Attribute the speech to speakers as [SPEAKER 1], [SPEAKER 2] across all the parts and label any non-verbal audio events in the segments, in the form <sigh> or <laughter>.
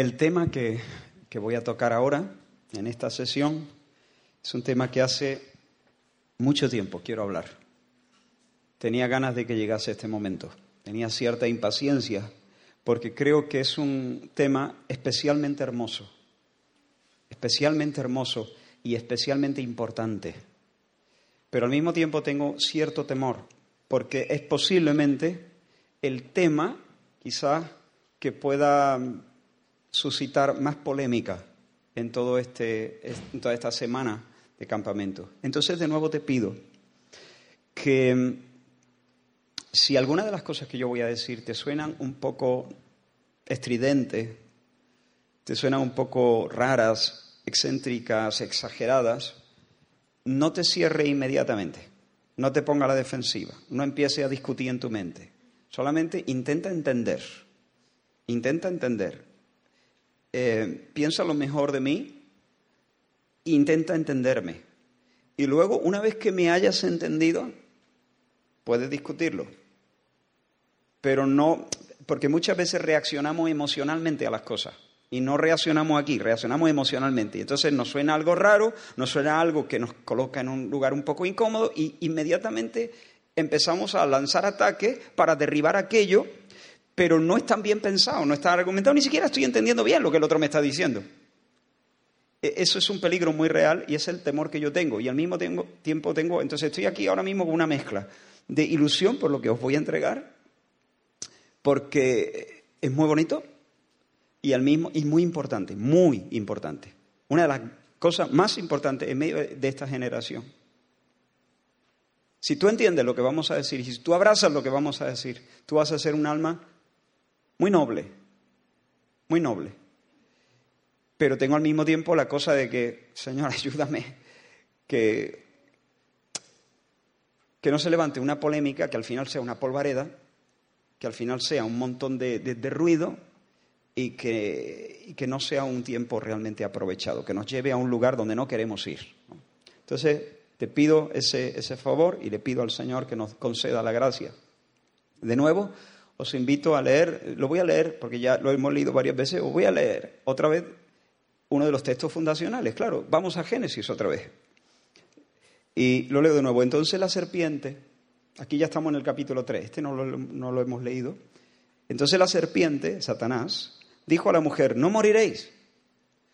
[SPEAKER 1] El tema que, que voy a tocar ahora, en esta sesión, es un tema que hace mucho tiempo quiero hablar. Tenía ganas de que llegase este momento. Tenía cierta impaciencia porque creo que es un tema especialmente hermoso, especialmente hermoso y especialmente importante. Pero al mismo tiempo tengo cierto temor porque es posiblemente el tema quizás que pueda suscitar más polémica en, todo este, toda esta semana de campamento. Entonces, de nuevo te pido que mm, si alguna de las cosas que yo voy a decir te suenan un poco estridentes, te suenan un poco raras, excéntricas, exageradas, no te cierre inmediatamente, no te ponga a la defensiva, no empiece a discutir en tu mente, solamente intenta entender, intenta entender eh, piensa lo mejor de mí, intenta entenderme. Y luego, una vez que me hayas entendido, puedes discutirlo. Pero no, porque muchas veces reaccionamos emocionalmente a las cosas. Y no reaccionamos aquí, reaccionamos emocionalmente. Y entonces nos suena algo raro, nos suena algo que nos coloca en un lugar un poco incómodo y inmediatamente empezamos a lanzar ataques para derribar aquello pero no están bien pensado, no está argumentado, ni siquiera estoy entendiendo bien lo que el otro me está diciendo. E, eso es un peligro muy real y es el temor que yo tengo. Y al mismo tiempo tengo, entonces estoy aquí ahora mismo con una mezcla de ilusión por lo que os voy a entregar, porque es muy bonito y al mismo y muy importante, muy importante. Una de las cosas más importantes en medio de esta generación. Si tú entiendes lo que vamos a decir y si tú abrazas lo que vamos a decir, tú vas a ser un alma muy noble, muy noble. Pero tengo al mismo tiempo la cosa de que, Señor, <laughs> ayúdame, que, que no se levante una polémica, que al final sea una polvareda, que al final sea un montón de, ruido y que, que, no sea un tiempo realmente aprovechado, que nos lleve a un lugar donde no queremos ir. Entonces, te pido ese, ese favor y le pido al Señor que nos conceda la gracia. De nuevo, os invito a leer, lo voy a leer porque ya lo hemos leído varias veces, os voy a leer otra vez uno de los textos fundacionales. Claro, vamos a Génesis otra vez. Y lo leo de nuevo. Entonces la serpiente, aquí ya estamos en el capítulo 3, este no lo, no lo hemos leído. Entonces la serpiente, Satanás, dijo a la mujer, no moriréis,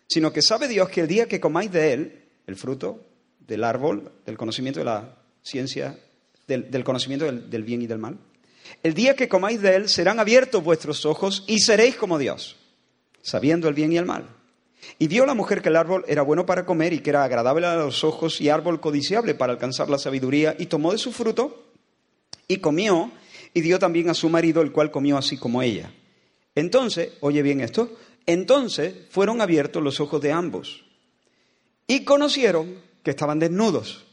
[SPEAKER 1] sino que sabe Dios que el día que comáis de él, el fruto del árbol, del conocimiento de la ciencia, del, conocimiento del bien y del mal, el día que comáis de él serán abiertos vuestros ojos y seréis como Dios, sabiendo el bien y el mal. Y vio la mujer que el árbol era bueno para comer y que era agradable a los ojos y árbol codiciable para alcanzar la sabiduría, y tomó de su fruto y comió, y dio también a su marido, el cual comió así como ella. Entonces, oye bien esto, entonces fueron abiertos los ojos de ambos y conocieron que estaban desnudos.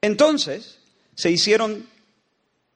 [SPEAKER 1] Entonces se hicieron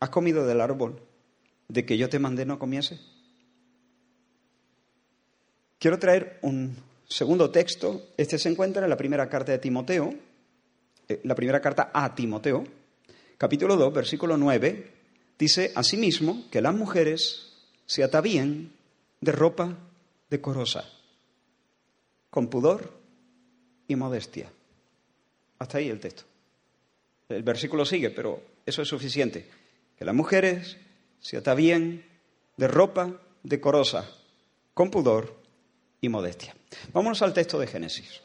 [SPEAKER 1] ¿Has comido del árbol de que yo te mandé no comiese? Quiero traer un segundo texto. Este se encuentra en la primera carta de Timoteo, eh, la primera carta a Timoteo, capítulo 2, versículo 9. Dice asimismo que las mujeres se atavían de ropa decorosa, con pudor y modestia. Hasta ahí el texto. El versículo sigue, pero eso es suficiente que las mujeres se atavíen de ropa decorosa, con pudor y modestia. Vámonos al texto de Génesis.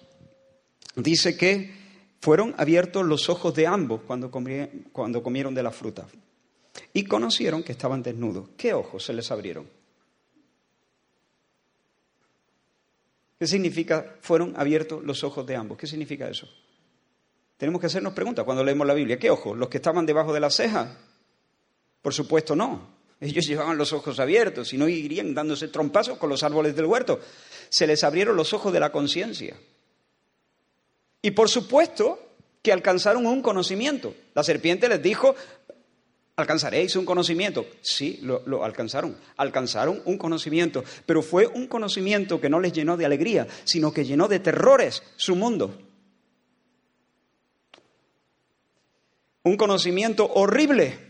[SPEAKER 1] Dice que fueron abiertos los ojos de ambos cuando, cuando comieron de la fruta y conocieron que estaban desnudos. ¿Qué ojos se les abrieron? ¿Qué significa fueron abiertos los ojos de ambos? ¿Qué significa eso? Tenemos que hacernos preguntas cuando leemos la Biblia. ¿Qué ojos? ¿Los que estaban debajo de la ceja? Por supuesto no. Ellos <laughs> llevaban los ojos abiertos y no irían dándose trompazos con los árboles del huerto. Se les abrieron los ojos de la conciencia. Y por supuesto que alcanzaron un conocimiento. La serpiente les dijo, ¿alcanzaréis un conocimiento? Sí, lo, lo, alcanzaron. Alcanzaron un conocimiento. Pero fue un conocimiento que no les llenó de alegría, sino que llenó de terrores su mundo. Un conocimiento horrible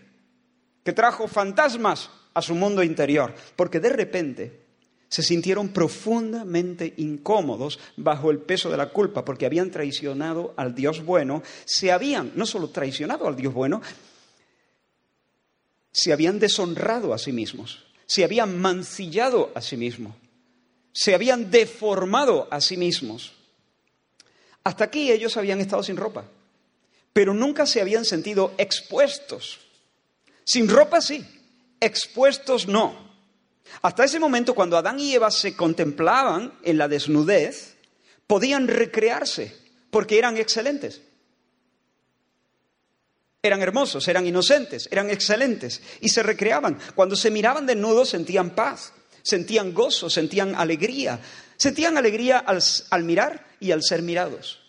[SPEAKER 1] que trajo fantasmas a su mundo interior, porque de repente se sintieron profundamente incómodos bajo el peso de la culpa, porque habían traicionado al Dios bueno, se habían no solo traicionado al Dios bueno, se habían deshonrado a sí mismos, se habían mancillado a sí mismos, se habían deformado a sí mismos. Hasta aquí ellos habían estado sin ropa, pero nunca se habían sentido expuestos sin ropa sí, expuestos no. Hasta ese momento, cuando Adán y Eva se contemplaban en la desnudez, podían recrearse porque eran excelentes. Eran hermosos, eran inocentes, eran excelentes y se recreaban. Cuando se miraban desnudos sentían paz, sentían gozo, sentían alegría. Sentían alegría al, al mirar y al ser mirados.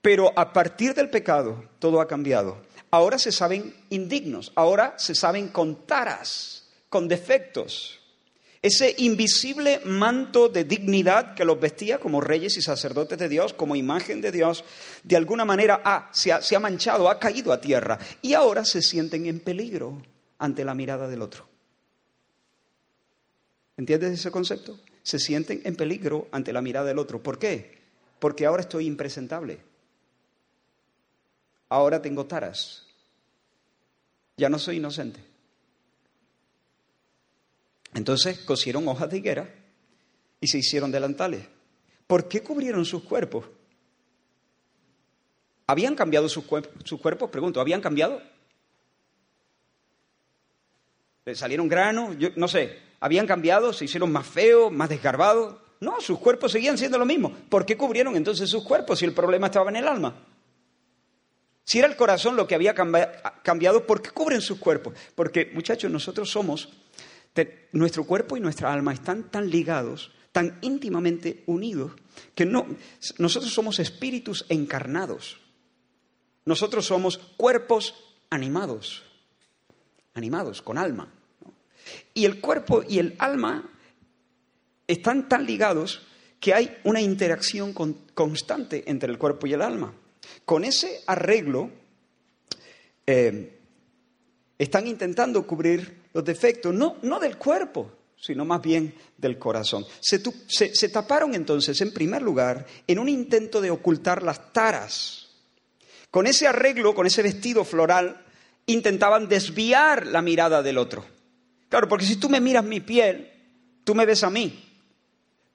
[SPEAKER 1] Pero a partir del pecado todo ha cambiado ahora se saben indignos, ahora se saben con taras, con defectos. Ese invisible manto de dignidad que los vestía como reyes y sacerdotes de Dios, como imagen de Dios, de alguna manera se, ha, se ha manchado, ha caído a tierra y ahora se sienten en peligro ante la mirada del otro. ¿Entiendes ese concepto? Se sienten en peligro ante la mirada del otro. ¿Por qué? Porque ahora estoy impresentable. Ahora tengo taras. Ya no soy inocente. Entonces cosieron hojas de higuera y se hicieron delantales. ¿Por qué cubrieron sus cuerpos? ¿Habían cambiado sus, cuerpos? Pregunto, ¿habían cambiado? ¿Salieron granos? Yo, no sé. ¿Habían cambiado? ¿Se hicieron más feos, más desgarbados? No, sus cuerpos seguían siendo lo mismo. ¿Por qué cubrieron entonces sus cuerpos si el problema estaba en el alma? Si era el corazón lo que había cambiado, ¿por qué cubren sus cuerpos? Porque, muchachos, nosotros somos, nuestro cuerpo y nuestra alma están tan ligados, tan íntimamente unidos, que no, nosotros somos espíritus encarnados. Nosotros somos cuerpos animados, animados, con alma. Y el cuerpo y el alma están tan ligados que hay una interacción constante entre el cuerpo y el alma. Con ese arreglo eh, están intentando cubrir los defectos, no, no del cuerpo, sino más bien del corazón. Se, se, taparon entonces, en primer lugar, en un intento de ocultar las taras. Con ese arreglo, con ese vestido floral, intentaban desviar la mirada del otro. Claro, porque si tú me miras mi piel, tú me ves a mí.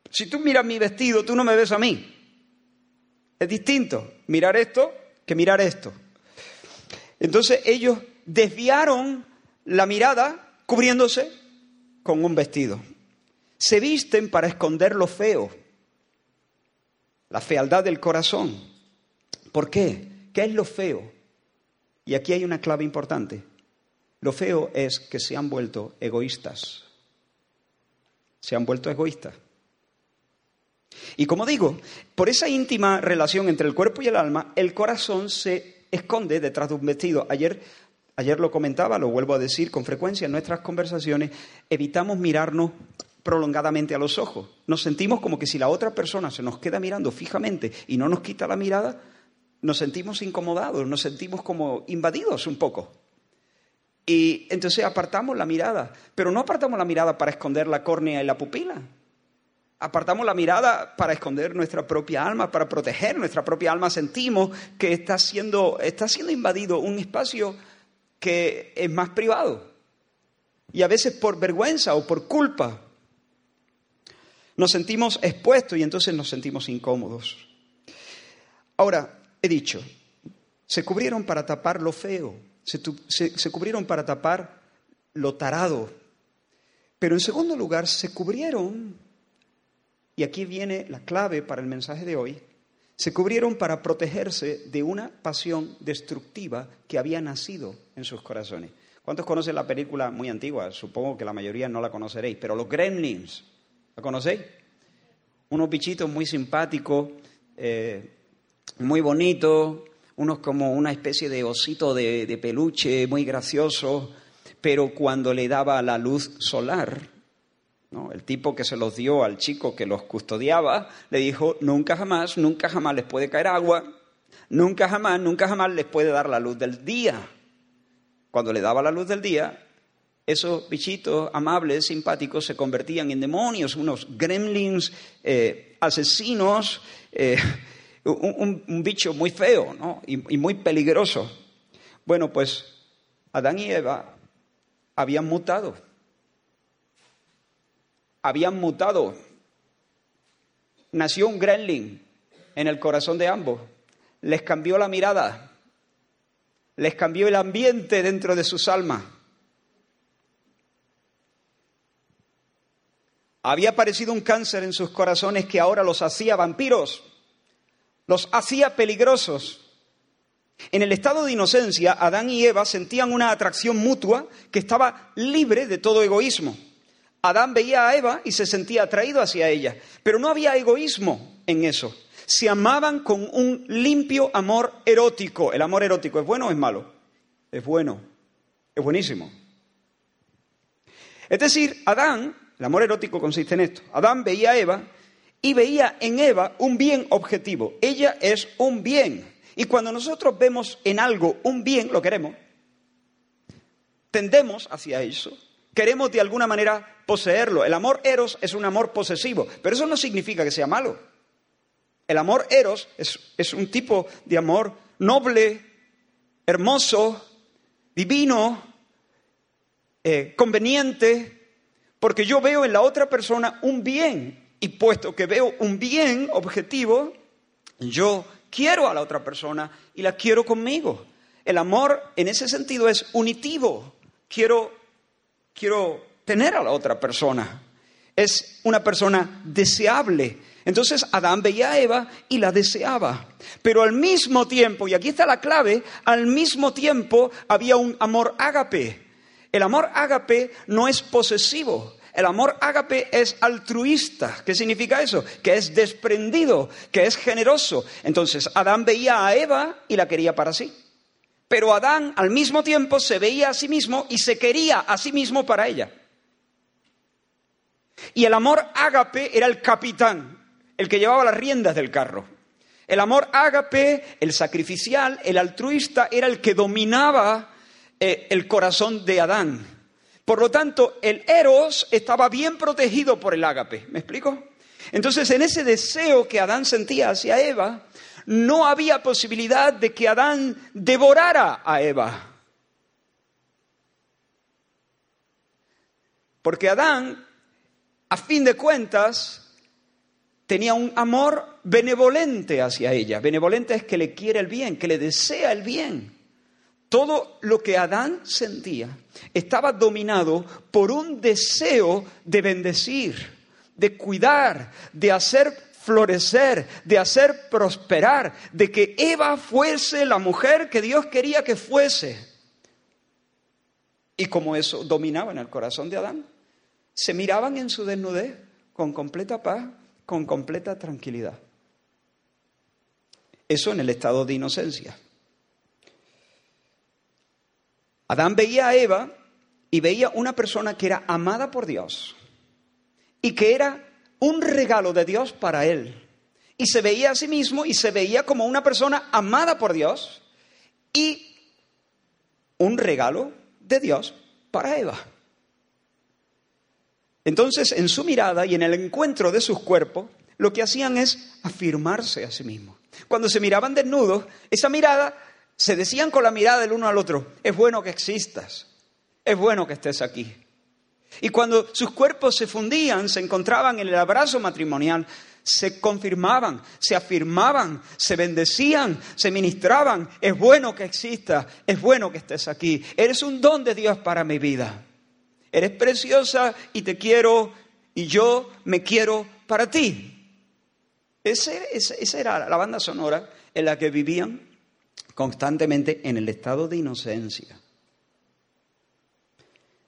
[SPEAKER 1] Si tú miras mi vestido, tú no me ves a mí. Es distinto mirar esto que mirar esto. Entonces ellos desviaron la mirada cubriéndose con un vestido. Se visten para esconder lo feo, la fealdad del corazón. ¿Por qué? ¿Qué es lo feo? Y aquí hay una clave importante. Lo feo es que se han vuelto egoístas. Se han vuelto egoístas. Y como digo, por esa íntima relación entre el cuerpo y el alma, el corazón se esconde detrás de un vestido. Ayer, ayer lo comentaba, lo vuelvo a decir con frecuencia en nuestras conversaciones, evitamos mirarnos prolongadamente a los ojos. Nos sentimos como que si la otra persona se nos queda mirando fijamente y no nos quita la mirada, nos sentimos incomodados, nos sentimos como invadidos un poco. Y entonces apartamos la mirada, pero no apartamos la mirada para esconder la córnea y la pupila, apartamos la mirada para esconder nuestra propia alma, para proteger nuestra propia alma, sentimos que está siendo, está siendo invadido un espacio que es más privado. Y a veces por vergüenza o por culpa nos sentimos expuestos y entonces nos sentimos incómodos. Ahora, he dicho, se cubrieron para tapar lo feo, se, se, se cubrieron para tapar lo tarado, pero en segundo lugar se cubrieron y aquí viene la clave para el mensaje de hoy, se cubrieron para protegerse de una pasión destructiva que había nacido en sus corazones. ¿Cuántos conocen la película muy antigua? Supongo que la mayoría no la conoceréis, pero los Gremlins, ¿la conocéis? Unos bichitos muy simpáticos, eh, muy bonitos, unos como una especie de osito de, de peluche muy gracioso, pero cuando le daba la luz solar, el tipo que se los dio al chico que los custodiaba, le dijo, nunca jamás, nunca jamás les puede caer agua, nunca jamás, nunca jamás les puede dar la luz del día. Cuando le daba la luz del día, esos bichitos amables, simpáticos, se convertían en demonios, unos gremlins eh, asesinos, eh, un, bicho muy feo y muy peligroso. Bueno, pues Adán y Eva habían mutado. Habían mutado. Nació un gremlin en el corazón de ambos. Les cambió la mirada les cambió el ambiente dentro de sus almas. Había aparecido un cáncer en sus corazones que ahora los hacía vampiros, los hacía peligrosos. En el estado de inocencia, Adán y Eva sentían una atracción mutua que estaba libre de todo egoísmo. Adán veía a Eva y se sentía atraído hacia ella, pero no había egoísmo en eso se amaban con un limpio amor erótico. ¿El amor erótico es bueno o es malo? Es bueno, es buenísimo. Es decir, Adán, el amor erótico consiste en esto, Adán veía a Eva y veía en Eva un bien objetivo. Ella es un bien. Y cuando nosotros vemos en algo un bien, lo queremos, tendemos hacia eso, queremos de alguna manera poseerlo. El amor eros es un amor posesivo, pero eso no significa que sea malo. El amor eros es, un tipo de amor noble, hermoso, divino, eh, conveniente, porque yo veo en la otra persona un bien y puesto que veo un bien objetivo, yo quiero a la otra persona y la quiero conmigo. El amor en ese sentido es unitivo. Quiero, quiero tener a la otra persona. Es una persona deseable entonces Adán veía a Eva y la deseaba. Pero al mismo tiempo, y aquí está la clave, al mismo tiempo había un amor ágape. El amor ágape no es posesivo. El amor ágape es altruista. ¿Qué significa eso? Que es desprendido, que es generoso. Entonces Adán veía a Eva y la quería para sí. Pero Adán al mismo tiempo se veía a sí mismo y se quería a sí mismo para ella. Y el amor ágape era el capitán, el que llevaba las riendas del carro. El amor ágape, el sacrificial, el altruista, era el que dominaba eh, el corazón de Adán. Por lo tanto, el eros estaba bien protegido por el ágape. ¿Me explico? Entonces, en ese deseo que Adán sentía hacia Eva, no había posibilidad de que Adán devorara a Eva. Porque Adán, a fin de cuentas, tenía un amor benevolente hacia ella. Benevolente es que le quiere el bien, que le desea el bien. Todo lo que Adán sentía estaba dominado por un deseo de bendecir, de cuidar, de hacer florecer, de hacer prosperar, de que Eva fuese la mujer que Dios quería que fuese. Y como eso dominaba en el corazón de Adán, se miraban en su desnudez con completa paz con completa tranquilidad. Eso en el estado de inocencia. Adán veía a Eva y veía una persona que era amada por Dios y que era un regalo de Dios para él. Y se veía a sí mismo y se veía como una persona amada por Dios y un regalo de Dios para Eva. Entonces, en su mirada y en el encuentro de sus cuerpos, lo que hacían es afirmarse a sí mismos. Cuando se miraban desnudos, esa mirada, se decían con la mirada del uno al otro, es bueno que existas, es bueno que estés aquí. Y cuando sus cuerpos se fundían, se encontraban en el abrazo matrimonial, se confirmaban, se afirmaban, se bendecían, se ministraban, es bueno que existas, es bueno que estés aquí, eres un don de Dios para mi vida. Eres preciosa y te quiero y yo me quiero para ti. esa era la banda sonora en la que vivían constantemente en el estado de inocencia.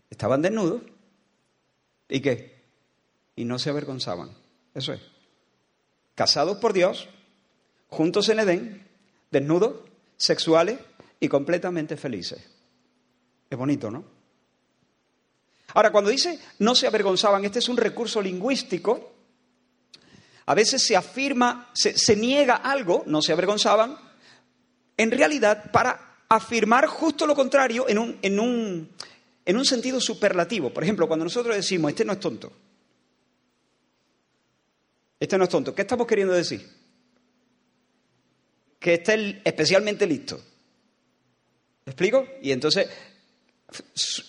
[SPEAKER 1] Estaban desnudos. ¿Y qué? Y no se avergonzaban. Eso es. Casados por Dios, juntos en Edén, desnudos, sexuales y completamente felices. Es bonito, ¿no? Ahora, cuando dice no se avergonzaban, este es un recurso lingüístico. A veces se afirma, se, niega algo, no se avergonzaban, en realidad para afirmar justo lo contrario en un, en un, en un sentido superlativo. Por ejemplo, cuando nosotros decimos, este no es tonto, este no es tonto, ¿qué estamos queriendo decir? Que esté especialmente listo. ¿Me explico? Y entonces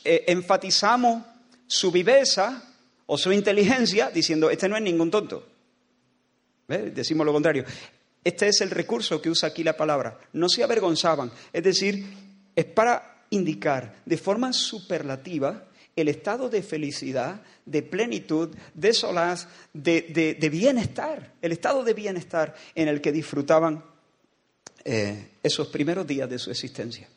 [SPEAKER 1] eh, enfatizamos su viveza o su inteligencia diciendo, este no es ningún tonto. Decimos lo contrario. Este es el recurso que usa aquí la palabra. No se avergonzaban. Es decir, es para indicar de forma superlativa el estado de felicidad, de plenitud, de solaz, de, bienestar, el estado de bienestar en el que disfrutaban eh, esos primeros días de su existencia.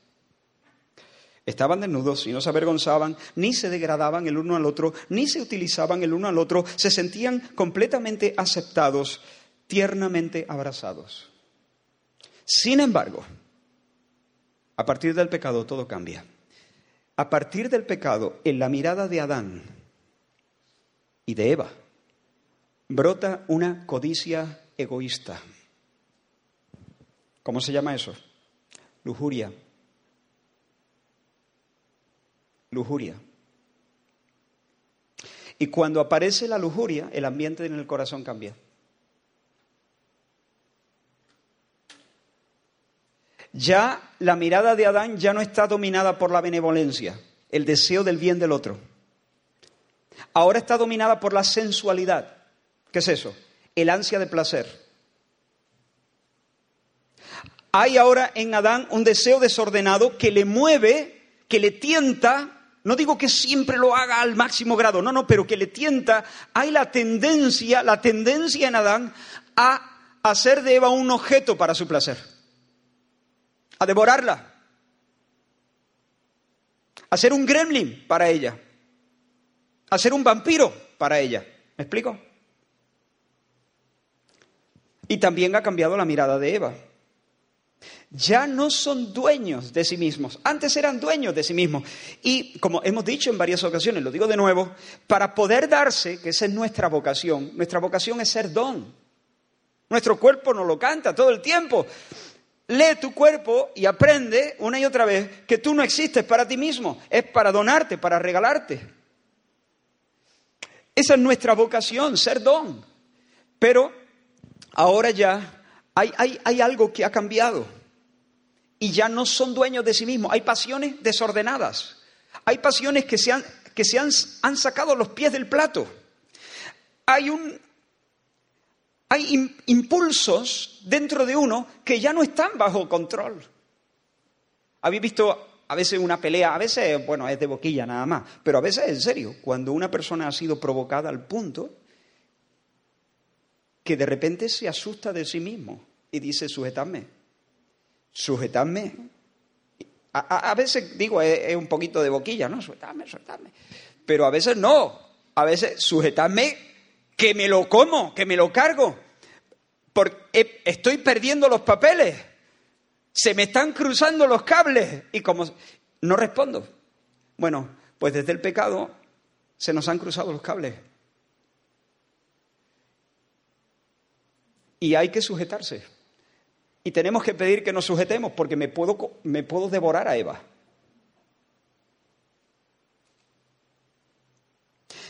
[SPEAKER 1] Estaban desnudos y no se avergonzaban, ni se degradaban el uno al otro, ni se utilizaban el uno al otro, se sentían completamente aceptados, tiernamente abrazados. Sin embargo, a partir del pecado todo cambia. A partir del pecado, en la mirada de Adán y de Eva, brota una codicia egoísta. ¿Cómo se llama eso? Lujuria lujuria. Y cuando aparece la lujuria, el ambiente en el corazón cambia. Ya la mirada de Adán ya no está dominada por la benevolencia, el deseo del bien del otro. Ahora está dominada por la sensualidad. ¿Qué es eso? El ansia de placer. Hay ahora en Adán un deseo desordenado que le mueve, que le tienta no digo que siempre lo haga al máximo grado, no, no, pero que le tienta. Hay la tendencia, la tendencia en Adán a hacer de Eva un objeto para su placer, a devorarla, a ser un gremlin para ella, a ser un vampiro para ella. ¿Me explico? Y también ha cambiado la mirada de Eva ya no son dueños de sí mismos. Antes eran dueños de sí mismos. Y como hemos dicho en varias ocasiones, lo digo de nuevo, para poder darse, que esa es nuestra vocación, nuestra vocación es ser don. Nuestro cuerpo nos lo canta todo el tiempo. Lee tu cuerpo y aprende una y otra vez que tú no existes para ti mismo, es para donarte, para regalarte. Esa es nuestra vocación, ser don. Pero ahora ya hay, hay, hay algo que ha cambiado y ya no son dueños de sí mismos. Hay pasiones desordenadas. Hay pasiones que se han, que se han, han sacado los pies del plato. Hay, un, hay impulsos dentro de uno que ya no están bajo control. Habéis visto a veces una pelea, a veces, bueno, es de boquilla nada más, pero a veces en serio, cuando una persona ha sido provocada al punto que de repente se asusta de sí mismo y dice, sujetadme, sujetadme. A, veces digo, es, un poquito de boquilla, ¿no? Sujetadme, sujetadme. Pero a veces no. A veces sujetadme que me lo como, que me lo cargo. Porque estoy perdiendo los papeles. Se me están cruzando los cables. Y como no respondo. Bueno, pues desde el pecado se nos han cruzado los cables. Y hay que sujetarse. Y tenemos que pedir que nos sujetemos porque me puedo, me puedo devorar a Eva.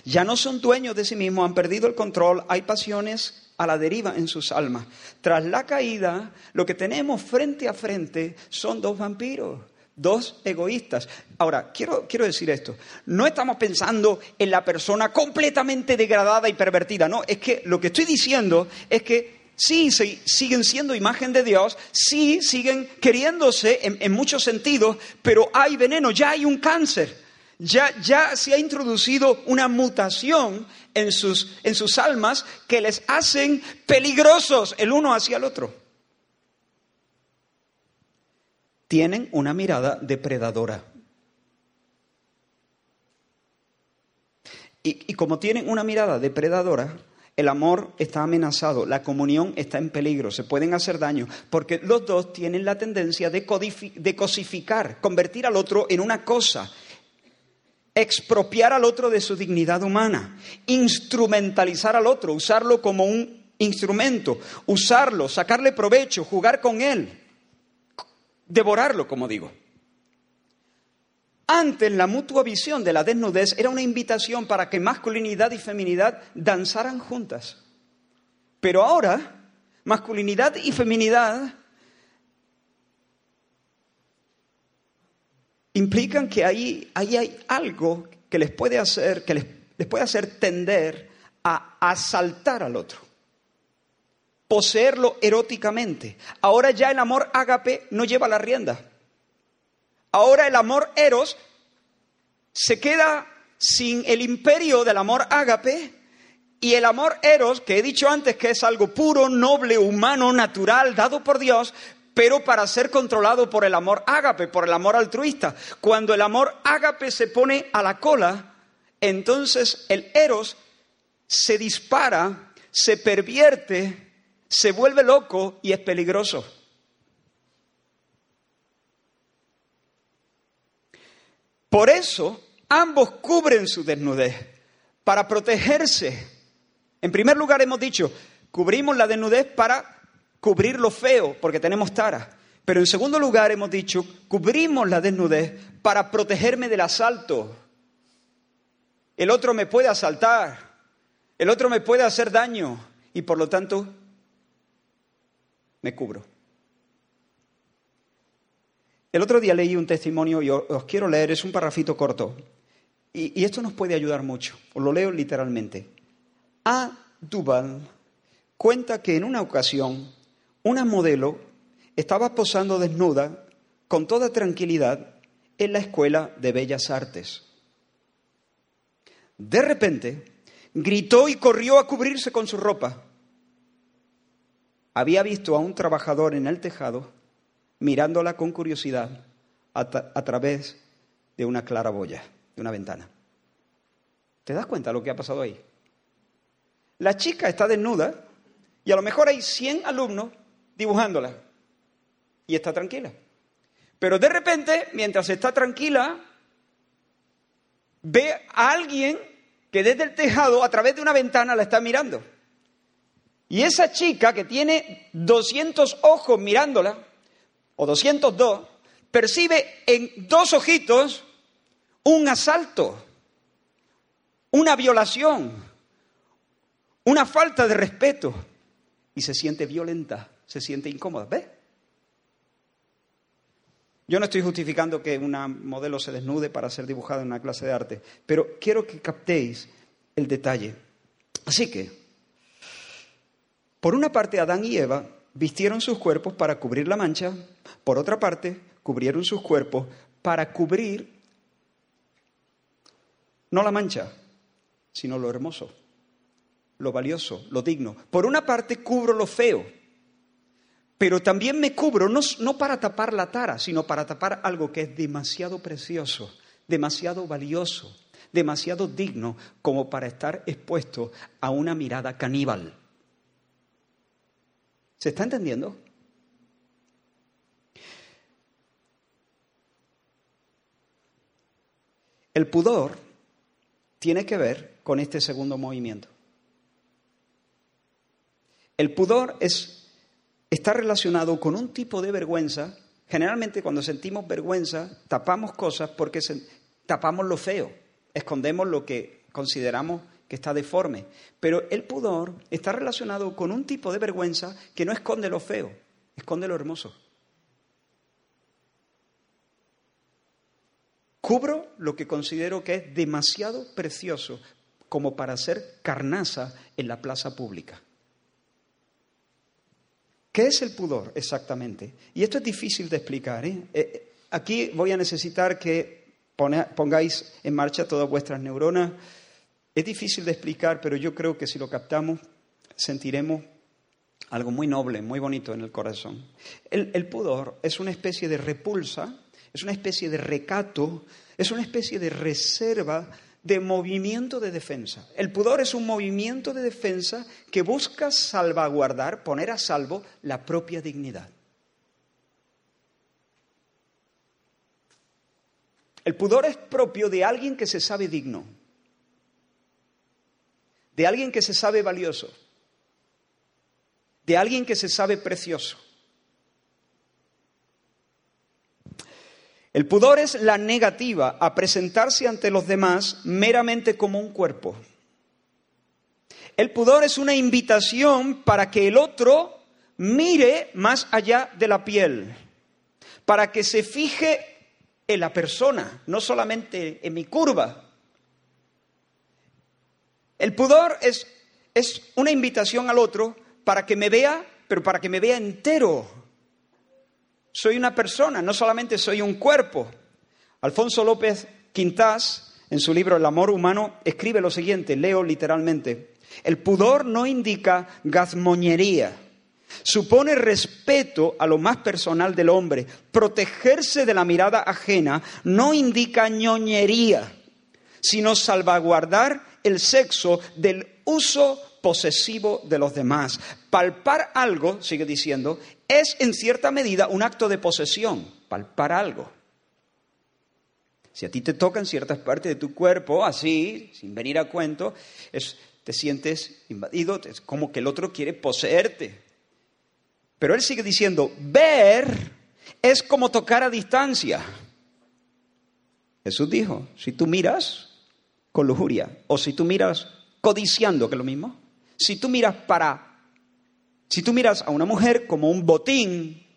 [SPEAKER 1] Ya no son dueños de sí mismos, han perdido el control, hay pasiones a la deriva en sus almas. Tras la caída, lo que tenemos frente a frente son dos vampiros, dos egoístas. Ahora, quiero, quiero decir esto, no estamos pensando en la persona completamente degradada y pervertida, no, es que lo que estoy diciendo es que sí siguen siendo imagen de Dios, sí siguen queriéndose en, muchos sentidos, pero hay veneno, ya hay un cáncer, ya, ya se ha introducido una mutación en sus, almas que les hacen peligrosos el uno hacia el otro. Tienen una mirada depredadora. y, como tienen una mirada depredadora, el amor está amenazado, la comunión está en peligro, se pueden hacer daño, porque los dos tienen la tendencia de, de cosificar, convertir al otro en una cosa, expropiar al otro de su dignidad humana, instrumentalizar al otro, usarlo como un instrumento, usarlo, sacarle provecho, jugar con él, devorarlo, como digo. Antes la mutua visión de la desnudez era una invitación para que masculinidad y feminidad danzaran juntas. Pero ahora, masculinidad y feminidad implican que ahí, hay algo que les puede hacer, que les, les puede hacer tender a asaltar al otro, poseerlo eróticamente. Ahora ya el amor ágape no lleva la rienda. Ahora el amor eros se queda sin el imperio del amor ágape y el amor eros, que he dicho antes que es algo puro, noble, humano, natural, dado por Dios, pero para ser controlado por el amor ágape, por el amor altruista. Cuando el amor ágape se pone a la cola, entonces el eros se dispara, se pervierte, se vuelve loco y es peligroso. Por eso, ambos cubren su desnudez para protegerse. En primer lugar, hemos dicho, cubrimos la desnudez para cubrir lo feo, porque tenemos tara. Pero en segundo lugar hemos dicho, cubrimos la desnudez para protegerme del asalto. El otro me puede asaltar, el otro me puede hacer daño y por lo tanto me cubro. El otro día leí un testimonio y os quiero leer, es un parrafito corto. Y, esto nos puede ayudar mucho. Os lo leo literalmente. A. Duval cuenta que en una ocasión una modelo estaba posando desnuda con toda tranquilidad en la Escuela de Bellas Artes. De repente, gritó y corrió a cubrirse con su ropa. Había visto a un trabajador en el tejado mirándola con curiosidad a, través de una claraboya, de una ventana. ¿Te das cuenta de lo que ha pasado ahí? La chica está desnuda y a lo mejor hay 100 alumnos dibujándola. Y está tranquila. Pero de repente, mientras está tranquila, ve a alguien que desde el tejado, a través de una ventana, la está mirando. Y esa chica que tiene 200 ojos mirándola, o 202, percibe en dos ojitos un asalto, una violación, una falta de respeto, y se siente violenta se siente incómoda. ¿Ves? Yo no estoy justificando que una modelo se desnude para ser dibujada en una clase de arte, pero quiero que captéis el detalle. Así que, por una parte, Adán y Eva vistieron sus cuerpos para cubrir la mancha, por otra parte, cubrieron sus cuerpos para cubrir no la mancha, sino lo hermoso, lo valioso, lo digno. Por una parte, cubro lo feo, pero también me cubro no, para tapar la tara, sino para tapar algo que es demasiado precioso, demasiado valioso, demasiado digno como para estar expuesto a una mirada caníbal. ¿Se está entendiendo? El pudor tiene que ver con este segundo movimiento. El pudor es está relacionado con un tipo de vergüenza. Generalmente cuando sentimos vergüenza tapamos cosas porque tapamos lo feo, escondemos lo que consideramos que está deforme. Pero el pudor está relacionado con un tipo de vergüenza que no esconde lo feo, esconde lo hermoso. Cubro lo que considero que es demasiado precioso como para ser carnaza en la plaza pública. ¿Qué es el pudor exactamente? Y esto es difícil de explicar. ¿eh? Eh, aquí voy a necesitar que pongáis en marcha todas vuestras neuronas. Es difícil de explicar, pero yo creo que si lo captamos sentiremos algo muy noble, muy bonito en el corazón. el pudor es una especie de repulsa, es una especie de recato, es una especie de reserva de movimiento de defensa. El pudor es un movimiento de defensa que busca salvaguardar, poner a salvo la propia dignidad. El pudor es propio de alguien que se sabe digno, de alguien que se sabe valioso, de alguien que se sabe precioso. El pudor es la negativa a presentarse ante los demás meramente como un cuerpo. El pudor es una invitación para que el otro mire más allá de la piel, para que se fije en la persona, no solamente en mi curva. El pudor es, es una invitación al otro para que me vea, pero para que me vea entero soy una persona, no solamente soy un cuerpo. Alfonso López Quintás, en su libro El amor humano, escribe lo siguiente, leo literalmente. El pudor no indica gazmoñería, supone respeto a lo más personal del hombre. Protegerse de la mirada ajena no indica ñoñería, sino salvaguardar el sexo del uso posesivo de los demás. Palpar algo, sigue diciendo, es en cierta medida un acto de posesión, palpar algo. Si a ti te tocan ciertas partes de tu cuerpo, así, sin venir a cuento, te sientes invadido, es como que el otro quiere poseerte. Pero él sigue diciendo, ver es como tocar a distancia. Jesús dijo, si tú miras con lujuria o si tú miras codiciando, que es lo mismo, si tú miras para si tú miras a una mujer como un botín,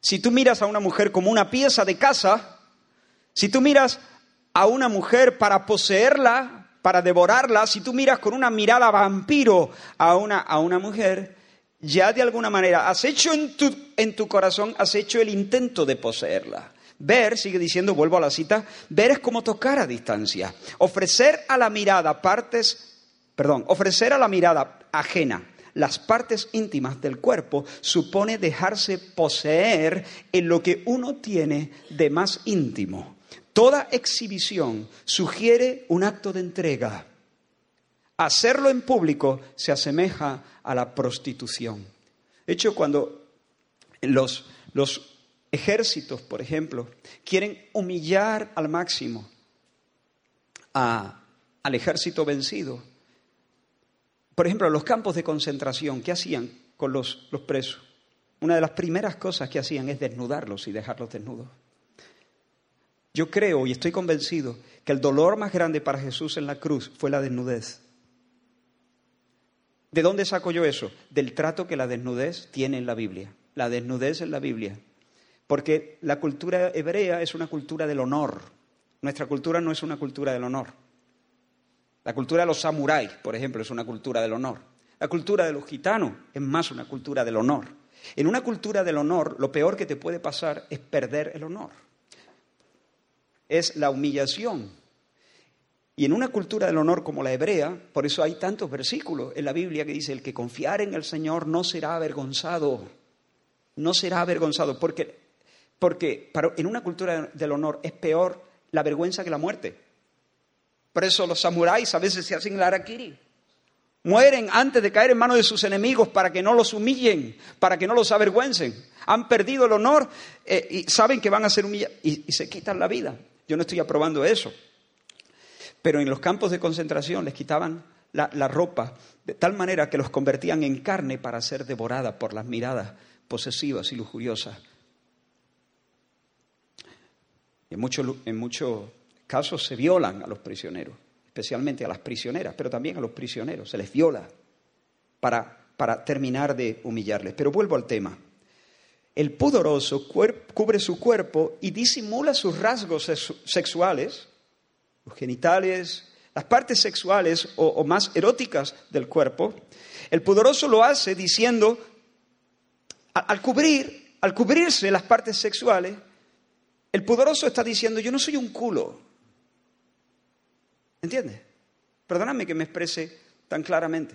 [SPEAKER 1] si tú miras a una mujer como una pieza de casa, si tú miras a una mujer para poseerla, para devorarla, si tú miras con una mirada vampiro a una, a una mujer, ya de alguna manera has hecho en tu, en tu corazón, has hecho el intento de poseerla. Ver, sigue diciendo, vuelvo a la cita, ver es como tocar a distancia. Ofrecer a la mirada partes, perdón, ofrecer a la mirada ajena las partes íntimas del cuerpo supone dejarse poseer en lo que uno tiene de más íntimo. Toda exhibición sugiere un acto de entrega. Hacerlo en público se asemeja a la prostitución. De hecho, cuando los, los ejércitos, por ejemplo, quieren humillar al máximo al ejército vencido, por ejemplo, los campos de concentración, ¿qué hacían con los, los presos? Una de las primeras cosas que hacían es desnudarlos y dejarlos desnudos. Yo creo y estoy convencido que el dolor más grande para Jesús en la cruz fue la desnudez. ¿De dónde saco yo eso? Del trato que la desnudez tiene en la Biblia. La desnudez en la Biblia. Porque la cultura hebrea es una cultura del honor. Nuestra cultura no es una cultura del honor. La cultura de los samuráis, por ejemplo, es una cultura del honor. La cultura de los gitanos es más una cultura del honor. En una cultura del honor, lo peor que te puede pasar es perder el honor. Es la humillación. Y en una cultura del honor como la hebrea, por eso hay tantos versículos en la Biblia que dice, el que confiar en el Señor no será avergonzado. No será avergonzado, porque, porque en una cultura del honor es peor la vergüenza que la muerte. Por eso los samuráis a veces se hacen el harakiri. Mueren antes de caer en manos de sus enemigos para que no los humillen, para que no los avergüencen. Han perdido el honor eh, y saben que van a ser humillados y, se quitan la vida. Yo no estoy aprobando eso. Pero en los campos de concentración les quitaban la, ropa de tal manera que los convertían en carne para ser devorada por las miradas posesivas y lujuriosas. En mucho, en casos se violan a los prisioneros, especialmente a las prisioneras, pero también a los prisioneros, se les viola para, para terminar de humillarles. Pero vuelvo al tema. El pudoroso cubre su cuerpo y disimula sus rasgos sexuales, los genitales, las partes sexuales o, más eróticas del cuerpo. El pudoroso lo hace diciendo, al cubrir, al cubrirse las partes sexuales, el pudoroso está diciendo, yo no soy un culo, ¿Entiendes? Perdóname que me exprese tan claramente.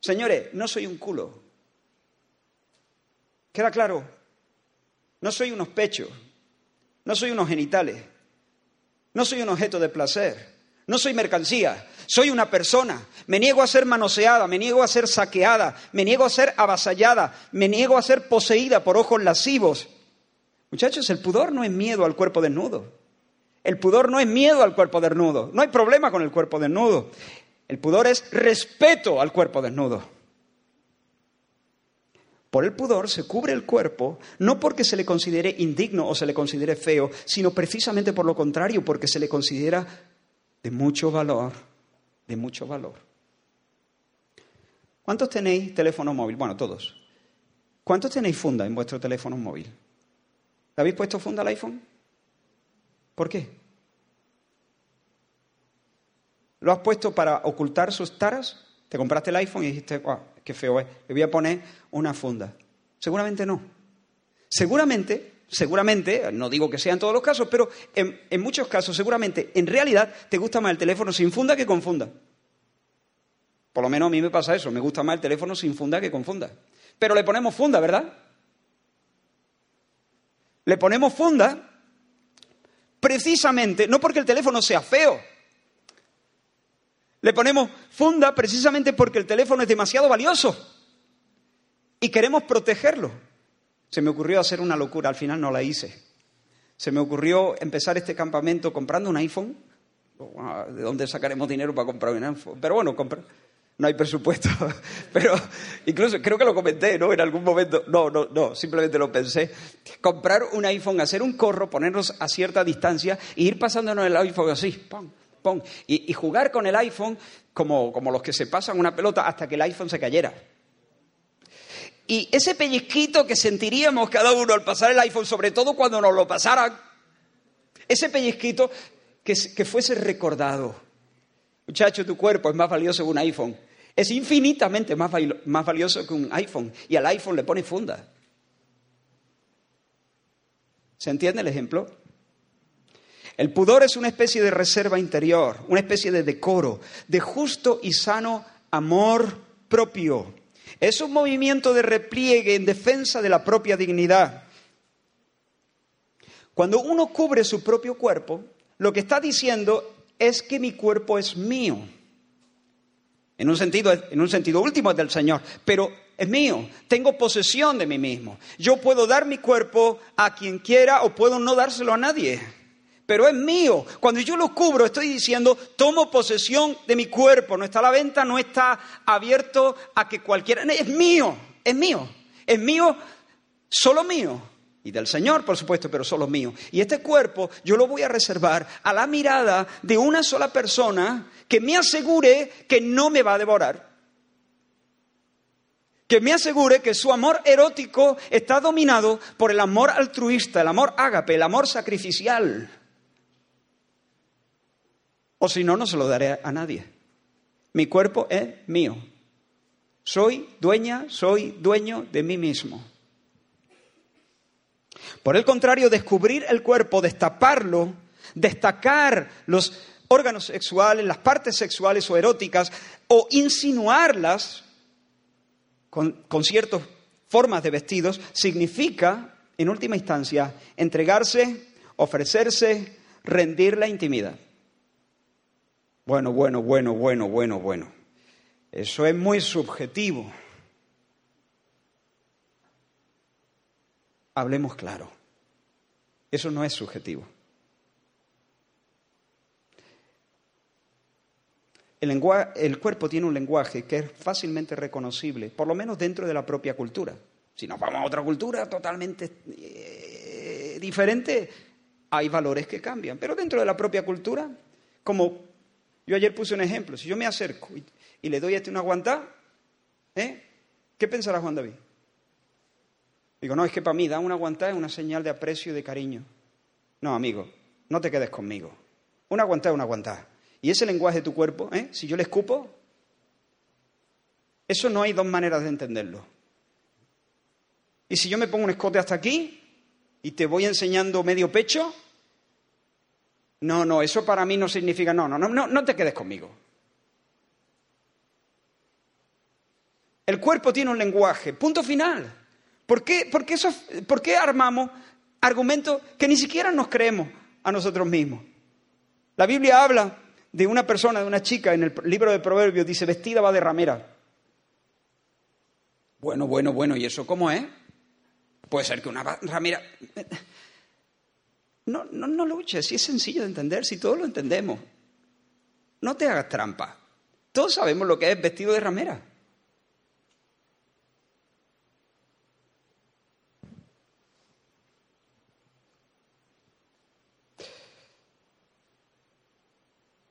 [SPEAKER 1] Señores, no soy un culo. ¿Queda claro? No soy unos pechos, no soy unos genitales. No soy un objeto de placer. No soy mercancía. Soy una persona. Me niego a ser manoseada, me niego a ser saqueada, me niego a ser avasallada, me niego a ser poseída por ojos lascivos. Muchachos, el pudor no es miedo al cuerpo desnudo. El pudor no es miedo al cuerpo desnudo. No hay problema con el cuerpo desnudo. El pudor es respeto al cuerpo desnudo. Por el pudor se cubre el cuerpo no porque se le considere indigno o se le considere feo, sino precisamente por lo contrario, porque se le considera de mucho valor, de mucho valor. ¿Cuántos tenéis teléfono móvil? Bueno, todos. ¿Cuántos tenéis funda en vuestro teléfono móvil? ¿Le habéis puesto funda al iPhone? ¿Por qué? ¿Lo has puesto para ocultar sus taras? Te compraste el iPhone y dijiste, qué feo es, le voy a poner una funda. Seguramente no. Seguramente, seguramente, no digo que sea en todos los casos, pero en, en muchos casos, seguramente, en realidad, te gusta más el teléfono sin funda que con funda. Por lo menos a mí me pasa eso, me gusta más el teléfono sin funda que con funda. Pero le ponemos funda, ¿verdad? Le ponemos funda precisamente, no porque el teléfono sea feo, le ponemos funda precisamente porque el teléfono es demasiado valioso y queremos protegerlo. Se me ocurrió hacer una locura, al final no la hice. Se me ocurrió empezar este campamento comprando un iPhone. ¿De dónde sacaremos dinero para comprar un iPhone? Pero bueno, no hay presupuesto. <laughs> Pero incluso creo que lo comenté, ¿no? En algún momento. No, no, no, simplemente lo pensé. Comprar un iPhone, hacer un corro, ponernos a cierta distancia e ir pasándonos el iPhone así. ¡pam! y, jugar con el iPhone como, como los que se pasan una pelota hasta que el iPhone se cayera. Y ese pellizquito que sentiríamos cada uno al pasar el iPhone, sobre todo cuando nos lo pasaran, ese pellizquito que, que fuese recordado. Muchacho, tu cuerpo es más valioso que un iPhone. Es infinitamente más, más valioso que un iPhone. Y al iPhone le pone funda. ¿Se entiende el ejemplo? El pudor es una especie de reserva interior, una especie de decoro, de justo y sano amor propio. Es un movimiento de repliegue en defensa de la propia dignidad. Cuando uno cubre su propio cuerpo, lo que está diciendo es que mi cuerpo es mío. En un sentido, en un sentido último es del Señor, pero es mío. Tengo posesión de mí mismo. Yo puedo dar mi cuerpo a quien quiera o puedo no dárselo a nadie pero es mío. Cuando yo lo cubro, estoy diciendo, tomo posesión de mi cuerpo. No está a la venta, no está abierto a que cualquiera... Es mío, es mío, es mío, solo mío. Y del Señor, por supuesto, pero solo mío. Y este cuerpo yo lo voy a reservar a la mirada de una sola persona que me asegure que no me va a devorar que me asegure que su amor erótico está dominado por el amor altruista, el amor ágape, el amor sacrificial. O si no, no se lo daré a nadie. Mi cuerpo es mío. Soy dueña, soy dueño de mí mismo. Por el contrario, descubrir el cuerpo, destaparlo, destacar los órganos sexuales, las partes sexuales o eróticas, o insinuarlas con, con ciertas formas de vestidos, significa, en última instancia, entregarse, ofrecerse, rendir la intimidad. Bueno, bueno, bueno, bueno, bueno, bueno. Eso es muy subjetivo. Hablemos claro. Eso no es subjetivo. El, el, cuerpo tiene un lenguaje que es fácilmente reconocible, por lo menos dentro de la propia cultura. Si nos vamos a otra cultura totalmente eh, diferente, hay valores que cambian. Pero dentro de la propia cultura, como yo ayer puse un ejemplo. Si yo me acerco y, le doy a este una aguantada, ¿eh? ¿qué pensará Juan David? Digo, no, es que para mí dar una aguantada es una señal de aprecio y de cariño. No, amigo, no te quedes conmigo. Una aguantada es una aguantada. Y ese lenguaje de tu cuerpo, ¿eh? si yo le escupo, eso no hay dos maneras de entenderlo. Y si yo me pongo un escote hasta aquí y te voy enseñando medio pecho, no, no, eso para mí no significa, no, no, no, no te quedes conmigo. El cuerpo tiene un lenguaje, punto final. ¿Por qué, por qué, armamos argumentos que ni siquiera nos creemos a nosotros mismos? La Biblia habla de una persona, de una chica, en el libro de Proverbios, dice, vestida va de ramera. Bueno, bueno, bueno, ¿y eso cómo es? Puede ser que una ramera... No, no, no luches, si es sencillo de entender, si todos lo entendemos. No te hagas trampa. Todos sabemos lo que es vestido de ramera.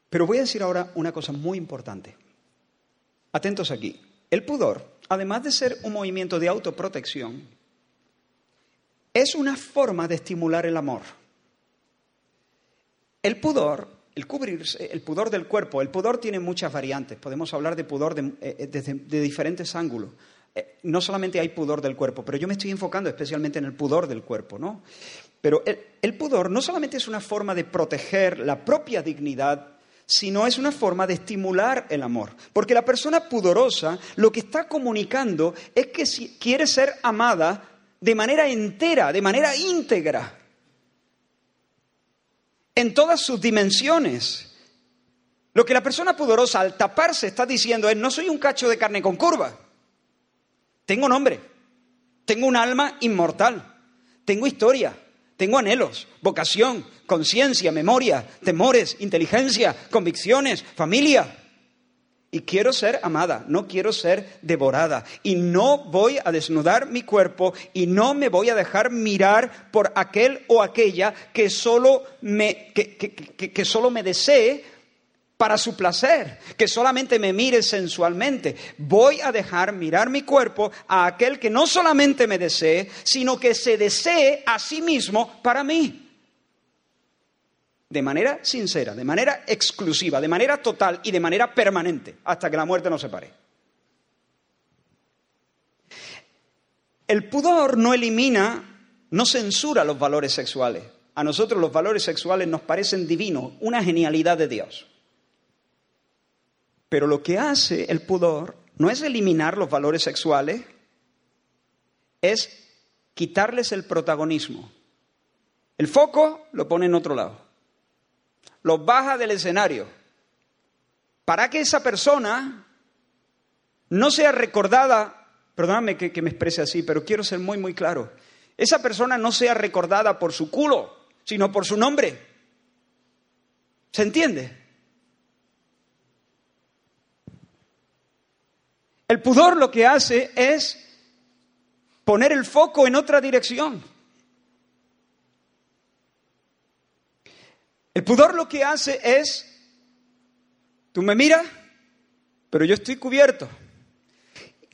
[SPEAKER 1] Pero voy a decir ahora una cosa muy importante. Atentos aquí. El pudor, además de ser un movimiento de autoprotección, es una forma de estimular el amor. El pudor, el cubrirse, el pudor del cuerpo, el pudor tiene muchas variantes. Podemos hablar de pudor de, eh, diferentes ángulos. Eh, no solamente hay pudor del cuerpo, pero yo me estoy enfocando especialmente en el pudor del cuerpo, ¿no? Pero el pudor no solamente es una forma de proteger la propia dignidad sino es una forma de estimular el amor. Porque la persona pudorosa lo que está comunicando es que quiere ser amada de manera entera, de manera íntegra, en todas sus dimensiones. Lo que la persona pudorosa al taparse está diciendo es, no soy un cacho de carne con curva, tengo nombre, tengo un alma inmortal, tengo historia, tengo anhelos, vocación, conciencia, memoria, temores, inteligencia, convicciones, familia. Y quiero ser amada, no quiero ser devorada. Y no voy a desnudar mi cuerpo y no me voy a dejar mirar por aquel o aquella que solo me, que, que solo me desee para su placer, que solamente me mire sensualmente. Voy a dejar mirar mi cuerpo a aquel que no solamente me desee, sino que se desee a sí mismo para mí. De manera sincera, de manera exclusiva, de manera total y de manera permanente, hasta que la muerte nos separe. El pudor no elimina, no censura los valores sexuales. A nosotros los valores sexuales nos parecen divinos, una genialidad de Dios. Pero lo que hace el pudor no es eliminar los valores sexuales, es quitarles el protagonismo. El foco lo pone en otro lado. Los baja del escenario. Para que esa persona no sea recordada, perdóname que, que me exprese así, pero quiero ser muy, muy claro. Esa persona no sea recordada por su culo, sino por su nombre. ¿Se entiende? El pudor lo que hace es poner el foco en otra dirección. El pudor lo que hace es, tú me miras, pero yo estoy cubierto.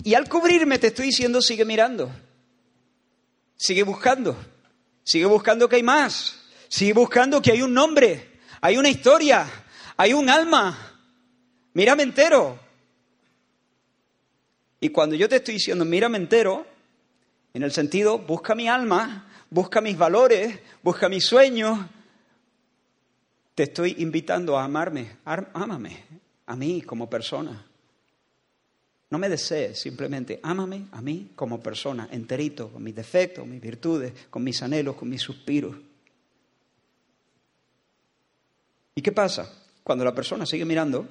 [SPEAKER 1] Y al cubrirme te estoy diciendo, sigue mirando, sigue buscando, sigue buscando que hay más, sigue buscando que hay un nombre, hay una historia, hay un alma. Mírame entero, y cuando yo te estoy diciendo, mírame entero, en el sentido, busca mi alma, busca mis valores, busca mis sueños, te estoy invitando a amarme, ámame a mí como persona. No me desees, simplemente ámame a mí como persona, enterito, con mis defectos, mis virtudes, con mis anhelos, con mis suspiros. ¿Y qué pasa? Cuando la persona sigue mirando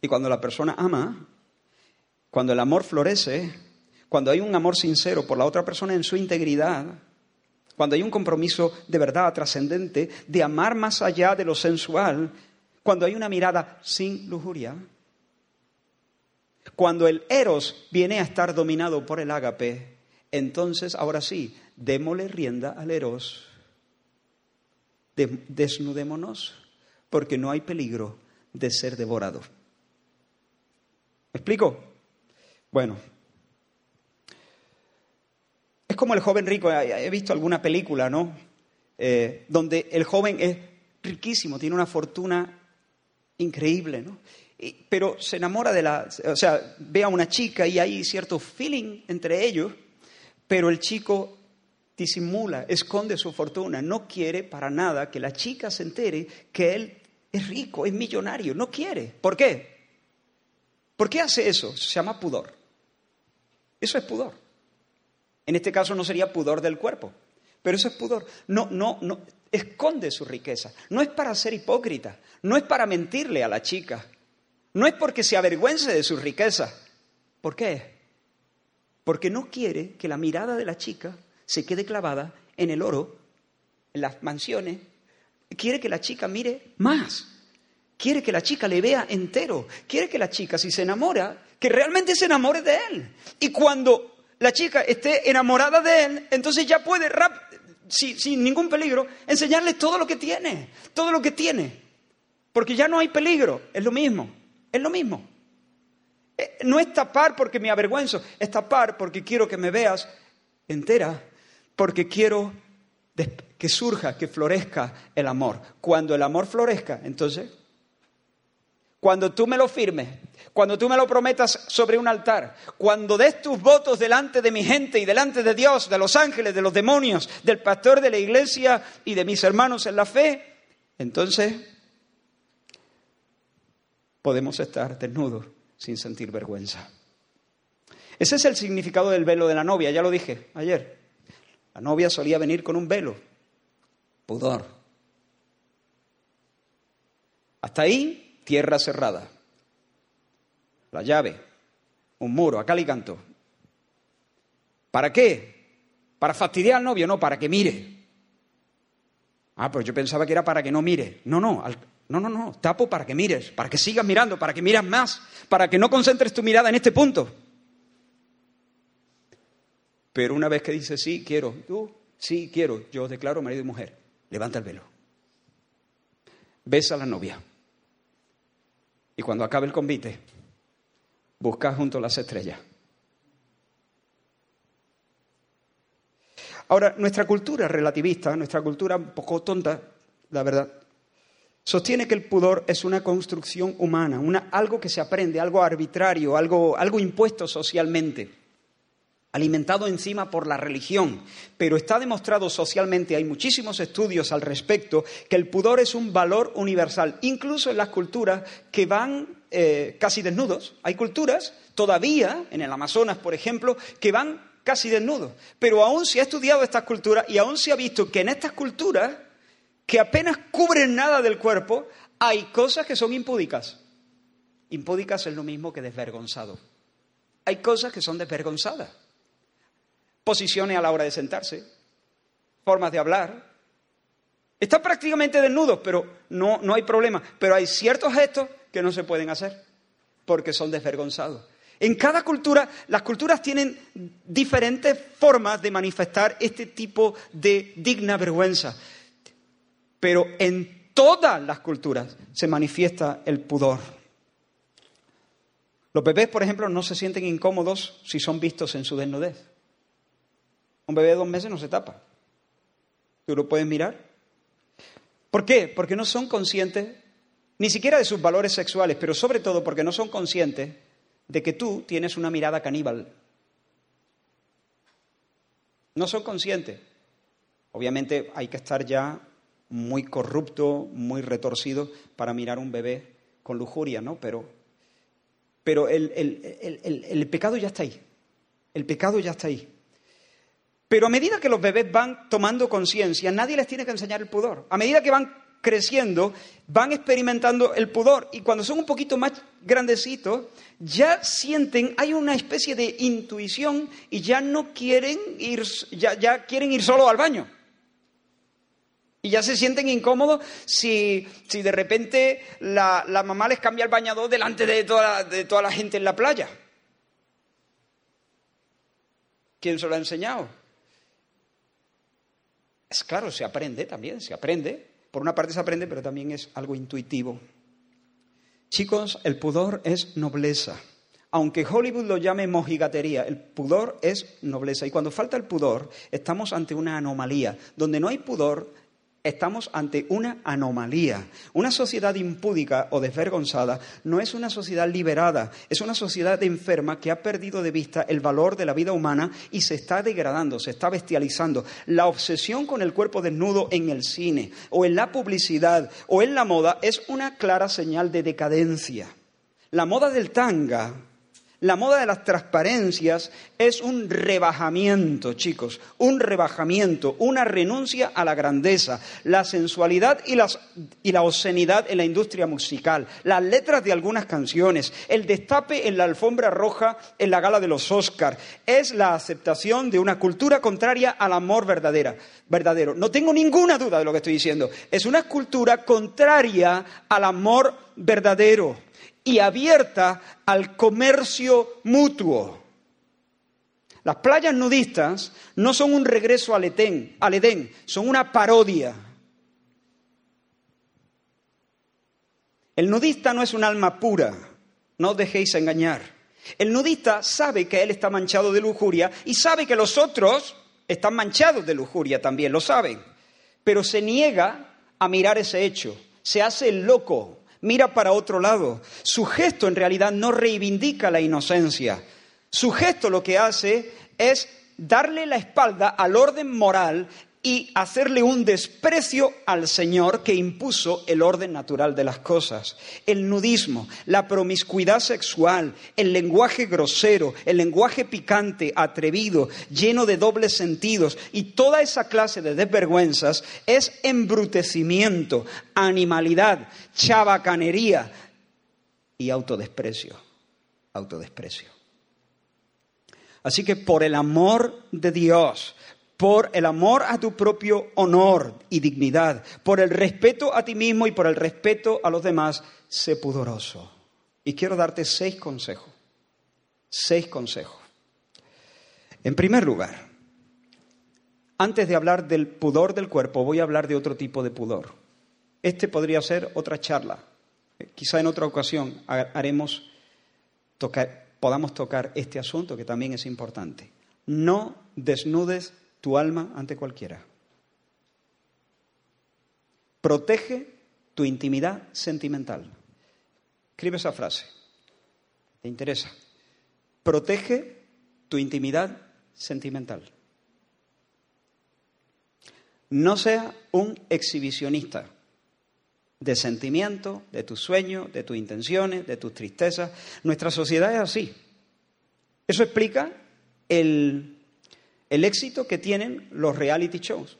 [SPEAKER 1] y cuando la persona ama, cuando el amor florece, cuando hay un amor sincero por la otra persona en su integridad, cuando hay un compromiso de verdad trascendente, de amar más allá de lo sensual, cuando hay una mirada sin lujuria, cuando el eros viene a estar dominado por el ágape, entonces ahora sí, démosle rienda al eros, desnudémonos, porque no hay peligro de ser devorado. ¿Me explico? Bueno, es como el joven rico, he visto alguna película, ¿no? Eh, donde el joven es riquísimo, tiene una fortuna increíble, ¿no? pero se enamora de la, o sea, ve a una chica y hay cierto feeling entre ellos, pero el chico disimula, esconde su fortuna, no quiere para nada que la chica se entere que él es rico, es millonario, no quiere. ¿Por qué? ¿Por qué hace eso? Se llama pudor. Eso es pudor. En este caso no sería pudor del cuerpo, pero eso es pudor. No, no, no. esconde su riqueza. No es para ser hipócrita, no es para mentirle a la chica, no es porque se avergüence de su riqueza. ¿Por qué? Porque no quiere que la mirada de la chica se quede clavada en el oro, en las mansiones. Quiere que la chica mire más. Quiere que la chica le vea entero. Quiere que la chica, si se enamora, que realmente se enamore de él. Y cuando la chica esté enamorada de él, entonces ya puede, sin ningún peligro, enseñarle todo lo que tiene. Todo lo que tiene. Porque ya no hay peligro. Es lo mismo. Es lo mismo. Eh, no es tapar porque me avergüenzo, es tapar porque quiero que me veas entera, porque quiero que surja, que florezca el amor. Cuando el amor florezca, entonces, cuando tú me lo firmes, cuando tú me lo prometas sobre un altar, cuando des tus votos delante de mi gente y delante de Dios, de los ángeles, de los demonios, del pastor de la iglesia y de mis hermanos en la fe, entonces podemos estar desnudos sin sentir vergüenza. Ese es el significado del velo de la novia, ya lo dije ayer. La novia solía venir con un velo, pudor. Hasta ahí, tierra cerrada. La llave, un muro, acá le canto. ¿Para qué? ¿Para fastidiar al novio? No, para que mire. Ah, pues yo pensaba que era para que no mire. No, no, no, no, no, tapo para que mires, para que sigas mirando, para que miras más, para que no concentres tu mirada en este punto. Pero una vez que dices sí, quiero, tú, sí, quiero, yo declaro marido y mujer, levanta el velo. Besa a la novia. Y cuando acabe el convite, busca junto a las estrellas. Ahora, nuestra cultura relativista, nuestra cultura un poco tonta, la verdad, Sostiene que el pudor es una construcción humana, una, algo que se aprende, algo arbitrario, algo, algo impuesto socialmente, alimentado encima por la religión. Pero está demostrado socialmente, hay muchísimos estudios al respecto, que el pudor es un valor universal, incluso en las culturas que van eh, casi desnudos. Hay culturas, todavía, en el Amazonas, por ejemplo, que van casi desnudos. Pero aún se ha estudiado estas culturas y aún se ha visto que en estas culturas que apenas cubren nada del cuerpo, hay cosas que son impúdicas. Impúdicas es lo mismo que desvergonzado. Hay cosas que son desvergonzadas. Posiciones a la hora de sentarse, formas de hablar. Están prácticamente desnudos, pero no, no hay problema. Pero hay ciertos gestos que no se pueden hacer porque son desvergonzados. En cada cultura, las culturas tienen diferentes formas de manifestar este tipo de digna vergüenza pero en todas las culturas se manifiesta el pudor. Los bebés, por ejemplo, no se sienten incómodos si son vistos en su desnudez. Un bebé de dos meses no se tapa. ¿Tú lo puedes mirar? ¿Por qué? Porque no son conscientes ni siquiera de sus valores sexuales, pero sobre todo porque no son conscientes de que tú tienes una mirada caníbal. No son conscientes. Obviamente hay que estar ya muy corrupto, muy retorcido para mirar a un bebé con lujuria, ¿no? Pero, pero el, el pecado ya está ahí. El pecado ya está ahí. Pero a medida que los bebés van tomando conciencia, nadie les tiene que enseñar el pudor. A medida que van creciendo, van experimentando el pudor y cuando son un poquito más grandecitos, ya sienten, hay una especie de intuición y ya no quieren ir, ya, quieren ir solo al baño. Y ya se sienten incómodos si, de repente la, mamá les cambia el bañador delante de toda, de toda la gente en la playa. ¿Quién se lo ha enseñado? Es claro, se aprende también, se aprende. Por una parte se aprende, pero también es algo intuitivo. Chicos, el pudor es nobleza. Aunque Hollywood lo llame mojigatería, el pudor es nobleza. Y cuando falta el pudor, estamos ante una anomalía. Donde no hay pudor, estamos ante una anomalía. Una sociedad impúdica o desvergonzada no es una sociedad liberada, es una sociedad enferma que ha perdido de vista el valor de la vida humana y se está degradando, se está bestializando. La obsesión con el cuerpo desnudo en el cine o en la publicidad o en la moda es una clara señal de decadencia. La moda del tanga La moda de las transparencias es un rebajamiento, chicos, un rebajamiento, una renuncia a la grandeza, la sensualidad y, la obscenidad en la industria musical, las letras de algunas canciones, el destape en la alfombra roja en la gala de los Oscars, es la aceptación de una cultura contraria al amor verdadera, verdadero. No tengo ninguna duda de lo que estoy diciendo. Es una cultura contraria al amor verdadero y abierta al comercio mutuo. Las playas nudistas no son un regreso al Edén, Edén, son una parodia. El nudista no es un alma pura, no os dejéis engañar. El nudista sabe que él está manchado de lujuria y sabe que los otros están manchados de lujuria también, lo saben. Pero se niega a mirar ese hecho, se hace el loco, mira para otro lado. Su gesto en realidad no reivindica la inocencia. Su gesto lo que hace es darle la espalda al orden moral y hacerle un desprecio al Señor que impuso el orden natural de las cosas. El nudismo, la promiscuidad sexual, el lenguaje grosero, el lenguaje picante, atrevido, lleno de dobles sentidos y toda esa clase de desvergüenzas es embrutecimiento, animalidad, chabacanería y autodesprecio. Autodesprecio. Así que por el amor de Dios, por el amor a tu propio honor y dignidad, por el respeto a ti mismo y por el respeto a los demás, sé pudoroso. Y quiero darte seis consejos. Seis consejos. En primer lugar, antes de hablar del pudor del cuerpo, voy a hablar de otro tipo de pudor. Este podría ser otra charla. Quizá en otra ocasión haremos podamos tocar este asunto que también es importante. No desnudes tu alma ante cualquiera. Protege tu intimidad sentimental. Escribe esa frase. ¿Te interesa? Protege tu intimidad sentimental. No sea un exhibicionista de sentimientos, de tus sueños, de tus intenciones, de tus tristezas. Nuestra sociedad es así. Eso explica el el éxito que tienen los reality shows.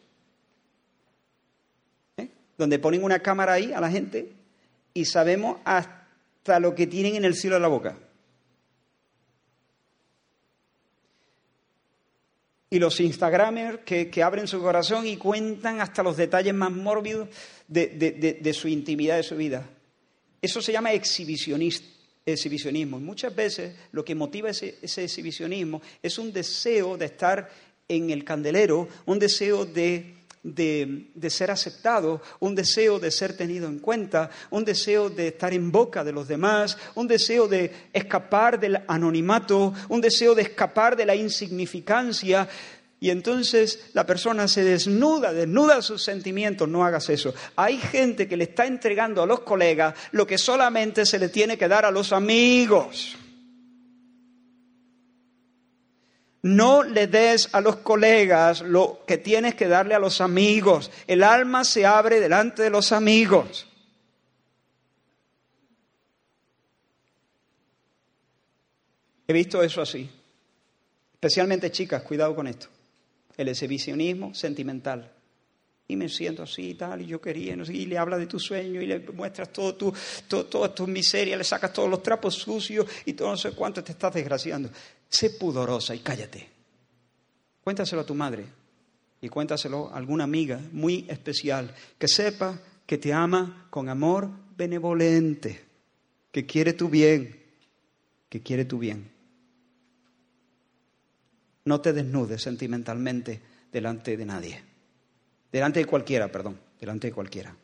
[SPEAKER 1] ¿Eh? Donde ponen una cámara ahí a la gente y sabemos hasta lo que tienen en el cielo de la boca. Y los Instagramers que, abren su corazón y cuentan hasta los detalles más mórbidos de, su intimidad, de su vida. Eso se llama exhibicionismo muchas veces lo que motiva ese, exhibicionismo es un deseo de estar en el candelero, un deseo de, de, ser aceptado, un deseo de ser tenido en cuenta, un deseo de estar en boca de los demás, un deseo de escapar del anonimato, un deseo de escapar de la insignificancia. Y entonces la persona se desnuda, desnuda sus sentimientos, no hagas eso. Hay gente que le está entregando a los colegas lo que solamente se le tiene que dar a los amigos. No le des a los colegas lo que tienes que darle a los amigos. El alma se abre delante de los amigos. He visto eso así. Especialmente chicas, cuidado con esto. El exhibicionismo sentimental. Y me siento así y tal, y yo quería, y le habla de tu sueño, y le muestras todo tu, todo, todas tus miserias, le sacas todos los trapos sucios y todo no sé cuánto te estás desgraciando. Sé pudorosa y cállate. Cuéntaselo a tu madre y cuéntaselo a alguna amiga muy especial que sepa que te ama con amor benevolente, que quiere tu bien, que quiere tu bien. No te desnudes sentimentalmente delante de nadie, delante de cualquiera, perdón, delante de cualquiera.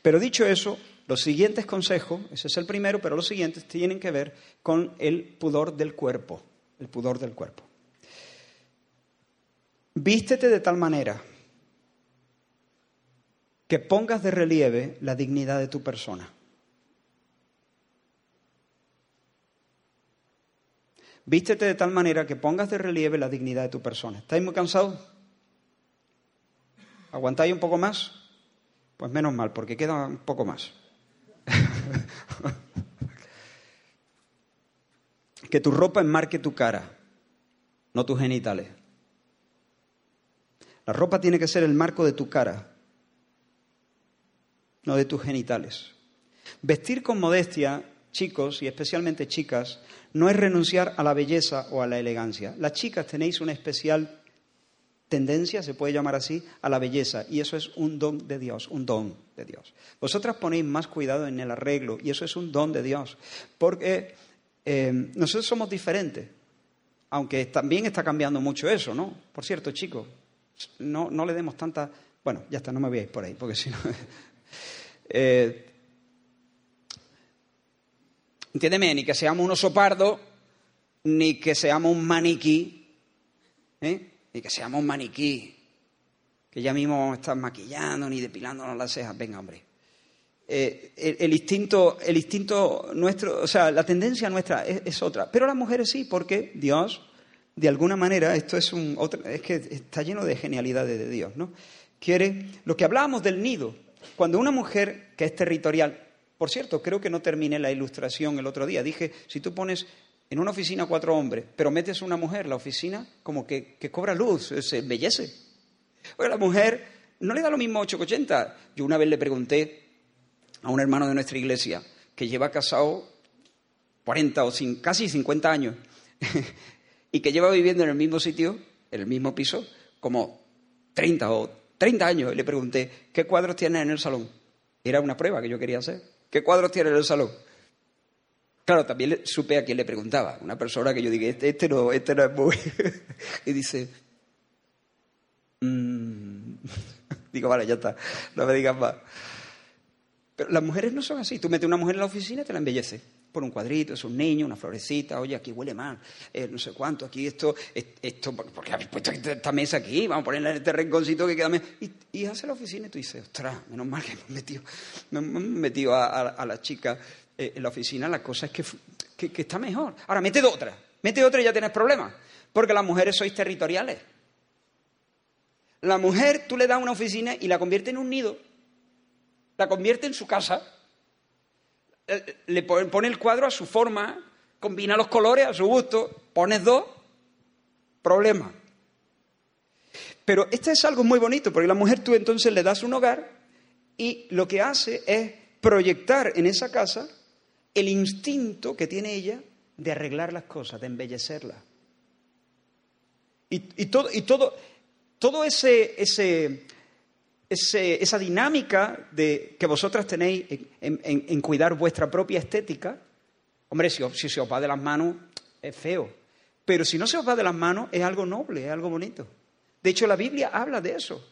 [SPEAKER 1] Pero dicho eso, los siguientes consejos, ese es el primero, pero los siguientes tienen que ver con el pudor del cuerpo, el pudor del cuerpo. Vístete de tal manera que pongas de relieve la dignidad de tu persona. Vístete de tal manera que pongas de relieve la dignidad de tu persona. ¿Estáis muy cansados? ¿Aguantáis un poco más? Pues menos mal, porque queda un poco más. <laughs> que tu ropa enmarque tu cara, no tus genitales. La ropa tiene que ser el marco de tu cara, no de tus genitales. Vestir con modestia, chicos y especialmente chicas, no es renunciar a la belleza o a la elegancia. Las chicas tenéis una especial tendencia, se puede llamar así, a la belleza. Y eso es un don de Dios, un don de Dios. Vosotras ponéis más cuidado en el arreglo y eso es un don de Dios. Porque eh, nosotros somos diferentes. Aunque también está cambiando mucho eso, ¿no? Por cierto, chicos, no, no le demos tanta... Bueno, ya está, no me ir por ahí, porque si no... <laughs> eh, entiéndeme, ni que seamos un oso pardo, ni que seamos un maniquí, ¿eh? Ni que seamos maniquí, que ya mismo están maquillando ni depilándonos las cejas. Venga, hombre. Eh, el, instinto, el instinto nuestro, o sea, la tendencia nuestra es, otra. Pero las mujeres sí, porque Dios, de alguna manera, esto es un es que está lleno de genialidades de Dios, ¿no? Quiere, lo que hablábamos del nido, cuando una mujer que es territorial, por cierto, creo que no terminé la ilustración el otro día, dije, si tú pones en una oficina cuatro hombres, pero metes una mujer, la oficina como que, cobra luz, se embellece. Oye, la mujer no le da lo mismo 880. Yo una vez le pregunté a un hermano de nuestra iglesia que lleva casado 40 o casi 50 años <laughs> y que lleva viviendo en el mismo sitio, en el mismo piso, como 30 o 30 años. Le pregunté, ¿qué cuadros tienes en el salón? Era una prueba que yo quería hacer. ¿Qué cuadros tienes en el salón? Claro, también supe a quién le preguntaba. Una persona que yo dije, este, este no, este no es muy... <laughs> y dice, mm". <laughs> digo, vale, ya está, no me digas más. Pero las mujeres no son así. Tú metes una mujer en la oficina y te la embellece. Por un cuadrito, es un niño, una florecita, oye, aquí huele mal, eh, no sé cuánto, aquí esto, esto, ¿por qué habéis puesto esta mesa aquí? Vamos a ponerla en este rinconcito que queda... Y, y hace la oficina y tú dices, ostras, menos mal que me he metido, me metido a, la chica eh, en la oficina, la cosa es que, que, está mejor. Ahora, mete otra, mete otra y ya tienes problemas, porque las mujeres sois territoriales. La mujer, tú le das una oficina y la convierte en un nido la convierte en su casa, eh, le pone el cuadro a su forma, combina los colores a su gusto, pones dos, problema. Pero esto es algo muy bonito, porque la mujer tú entonces le das un hogar y lo que hace es proyectar en esa casa el instinto que tiene ella de arreglar las cosas, de embellecerlas. Y, todo, y todo, ese, ese, esa dinámica de, que vosotras tenéis en, cuidar vuestra propia estética, hombre, si, si se os va de las manos es feo, pero si no se os va de las manos es algo noble, es algo bonito. De hecho, la Biblia habla de eso.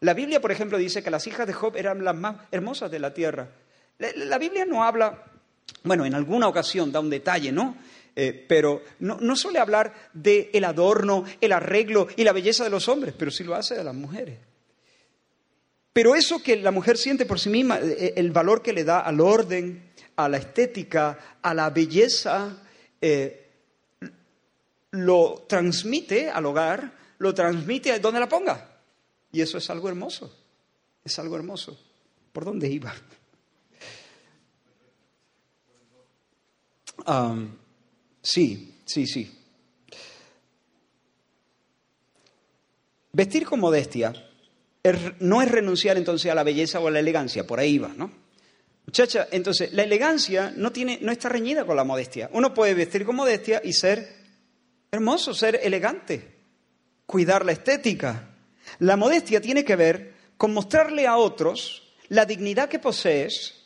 [SPEAKER 1] La Biblia, por ejemplo, dice que las hijas de Job eran las más hermosas de la tierra. La, Biblia no habla, bueno, en alguna ocasión da un detalle, ¿no? Eh, pero no, suele hablar del el adorno, el arreglo y la belleza de los hombres, pero sí lo hace de las mujeres. Pero eso que la mujer siente por sí misma, eh, eh, el valor que le da al orden, a la estética, a la belleza, lo transmite al hogar, lo transmite a donde la ponga. Y eso es algo hermoso, es algo hermoso. ¿Por dónde iba? Sí, sí, sí. Vestir con modestia no es renunciar entonces a la belleza o a la elegancia, por ahí va, ¿no? Muchacha, entonces la elegancia no, tiene, no está reñida con la modestia. Uno puede vestir con modestia y ser hermoso, ser elegante, cuidar la estética. La modestia tiene que ver con mostrarle a otros la dignidad que posees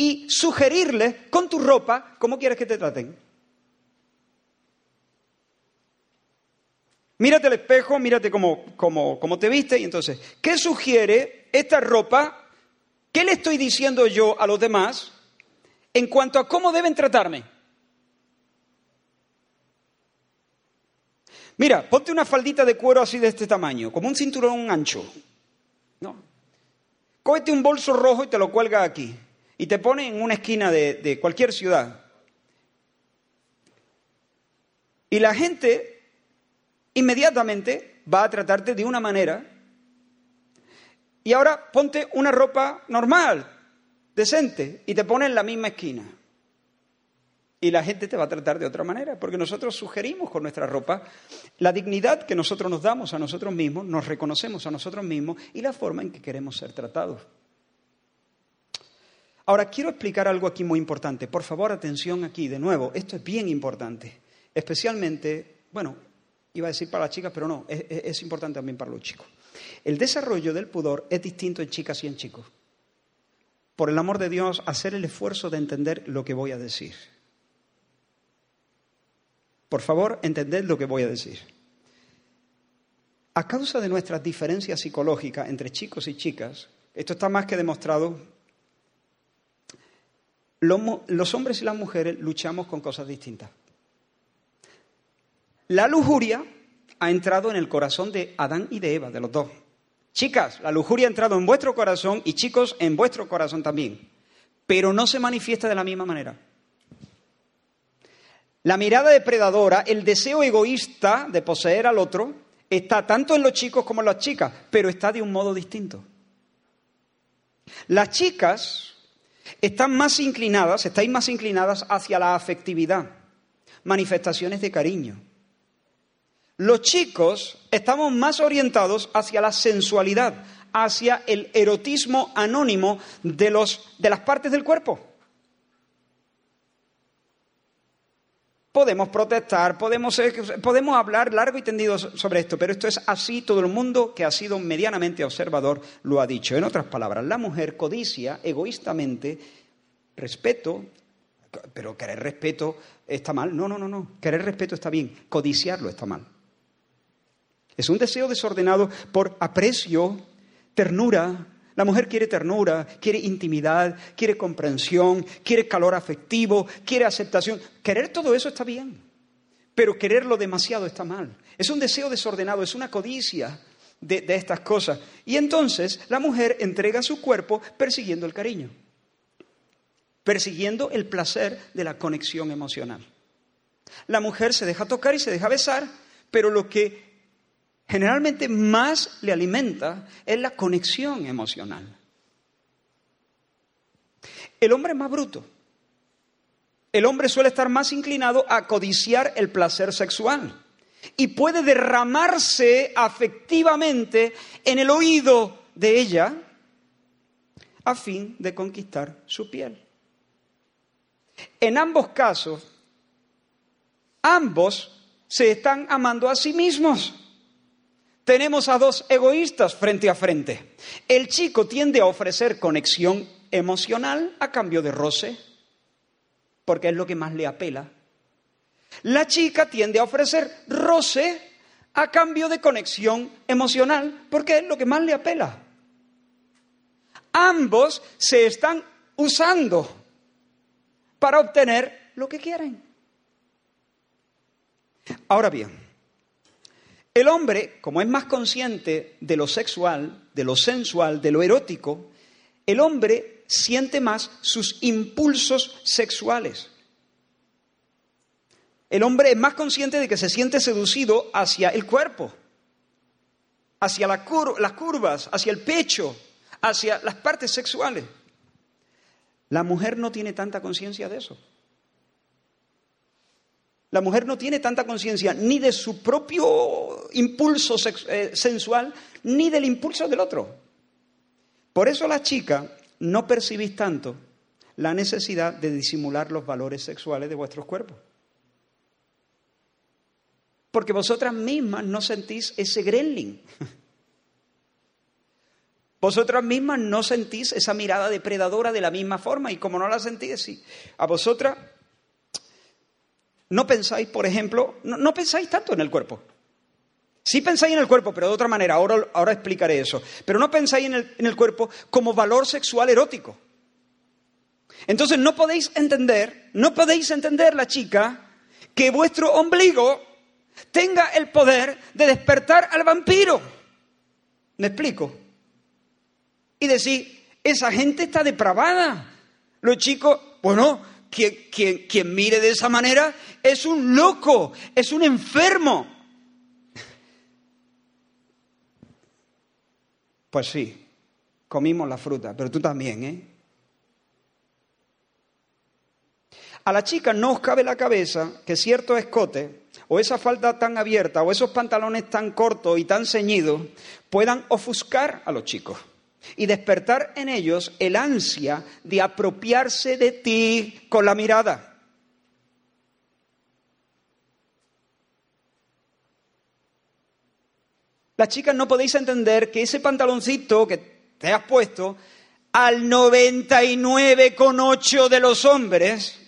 [SPEAKER 1] y sugerirles con tu ropa cómo quieres que te traten. Mírate al espejo, mírate cómo, cómo, te viste y entonces, ¿qué sugiere esta ropa? ¿Qué le estoy diciendo yo a los demás en cuanto a cómo deben tratarme? Mira, ponte una faldita de cuero así de este tamaño, como un cinturón ancho. No. Cógete un bolso rojo y te lo cuelga aquí. Y te pone en una esquina de, cualquier ciudad. Y la gente inmediatamente va a tratarte de una manera. Y ahora ponte una ropa normal, decente, y te pone en la misma esquina. Y la gente te va a tratar de otra manera, porque nosotros sugerimos con nuestra ropa la dignidad que nosotros nos damos a nosotros mismos, nos reconocemos a nosotros mismos y la forma en que queremos ser tratados. Ahora, quiero explicar algo aquí muy importante. Por favor, atención aquí, de nuevo, esto es bien importante. Especialmente, bueno, iba a decir para las chicas, pero no, es, importante también para los chicos. El desarrollo del pudor es distinto en chicas y en chicos. Por el amor de Dios, hacer el esfuerzo de entender lo que voy a decir. Por favor, entended lo que voy a decir. A causa de nuestras diferencias psicológicas entre chicos y chicas, esto está más que demostrado, los hombres y las mujeres luchamos con cosas distintas. La lujuria ha entrado en el corazón de Adán y de Eva, de los dos. Chicas, la lujuria ha entrado en vuestro corazón y chicos en vuestro corazón también, pero no se manifiesta de la misma manera. La mirada depredadora, el deseo egoísta de poseer al otro, está tanto en los chicos como en las chicas, pero está de un modo distinto. Las chicas están más inclinadas, estáis más inclinadas hacia la afectividad, manifestaciones de cariño. Los chicos estamos más orientados hacia la sensualidad, hacia el erotismo anónimo de, los, de las partes del cuerpo. Podemos protestar, podemos, podemos hablar largo y tendido sobre esto, pero esto es así, todo el mundo que ha sido medianamente observador lo ha dicho. En otras palabras, la mujer codicia egoístamente respeto, pero querer respeto está mal. No, no, no, no. Querer respeto está bien, codiciarlo está mal. Es un deseo desordenado por aprecio, ternura, la mujer quiere ternura, quiere intimidad, quiere comprensión, quiere calor afectivo, quiere aceptación. Querer todo eso está bien, pero quererlo demasiado está mal. Es un deseo desordenado, es una codicia de, de estas cosas. Y entonces la mujer entrega su cuerpo persiguiendo el cariño, persiguiendo el placer de la conexión emocional. La mujer se deja tocar y se deja besar, pero lo que generalmente más le alimenta es la conexión emocional. El hombre es más bruto. El hombre suele estar más inclinado a codiciar el placer sexual y puede derramarse afectivamente en el oído de ella a fin de conquistar su piel. En ambos casos, ambos se están amando a sí mismos tenemos a dos egoístas frente a frente. El chico tiende a ofrecer conexión emocional a cambio de roce, porque es lo que más le apela. La chica tiende a ofrecer roce a cambio de conexión emocional, porque es lo que más le apela. Ambos se están usando para obtener lo que quieren. Ahora bien, el hombre, como es más consciente de lo sexual, de lo sensual, de lo erótico, el hombre siente más sus impulsos sexuales. El hombre es más consciente de que se siente seducido hacia el cuerpo, hacia las curvas, hacia el pecho, hacia las partes sexuales. La mujer no tiene tanta conciencia de eso. La mujer no tiene tanta conciencia ni de su propio impulso eh, sensual, ni del impulso del otro. Por eso la chica no percibís tanto la necesidad de disimular los valores sexuales de vuestros cuerpos. Porque vosotras mismas no sentís ese gremlin. <laughs> Vosotras mismas no sentís esa mirada depredadora de la misma forma y como no la sentís, sí, a vosotras no pensáis, por ejemplo, no, pensáis tanto en el cuerpo. Sí pensáis en el cuerpo, pero de otra manera, ahora, ahora explicaré eso. Pero no pensáis en el, en el cuerpo como valor sexual erótico. Entonces no podéis entender, no podéis entender la chica que vuestro ombligo tenga el poder de despertar al vampiro. ¿Me explico? Y decir, esa gente está depravada. Los chicos, bueno, quien, mire de esa manera es un loco, es un enfermo. Pues sí, comimos la fruta, pero tú también, ¿eh? a la chica no os cabe la cabeza que cierto escote o esa falda tan abierta o esos pantalones tan cortos y tan ceñidos puedan ofuscar a los chicos y despertar en ellos el ansia de apropiarse de ti con la mirada. Las chicas no podéis entender que ese pantaloncito que te has puesto al 99,8 de los hombres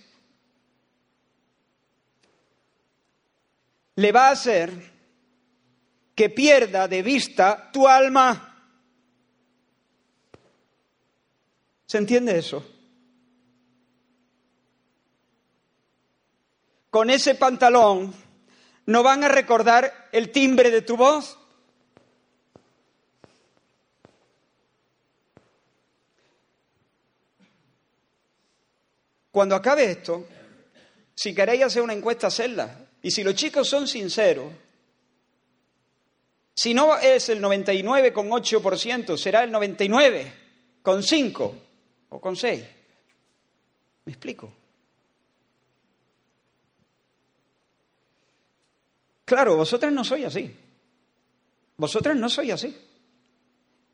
[SPEAKER 1] le va a hacer que pierda de vista tu alma. ¿Se entiende eso? Con ese pantalón no van a recordar el timbre de tu voz. Cuando acabe esto, si queréis hacer una encuesta, hacedla. Y si los chicos son sinceros, si no es el 99,8%, será el 99,5% o con 6. ¿Me explico? Claro, vosotras no sois así. Vosotras no sois así.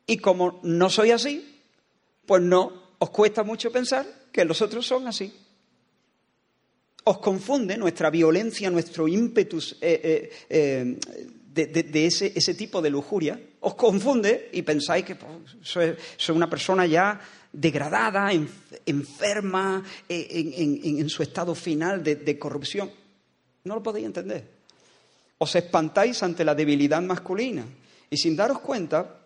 [SPEAKER 1] Y como no soy así, pues no os cuesta mucho pensar que los otros son así. Os confunde nuestra violencia, nuestro ímpetus eh, eh, eh, de, ese, ese, tipo de lujuria, os confunde y pensáis que pues, soy, una persona ya degradada, enferma, en, su estado final de, de corrupción. No lo podéis entender. Os espantáis ante la debilidad masculina y sin daros cuenta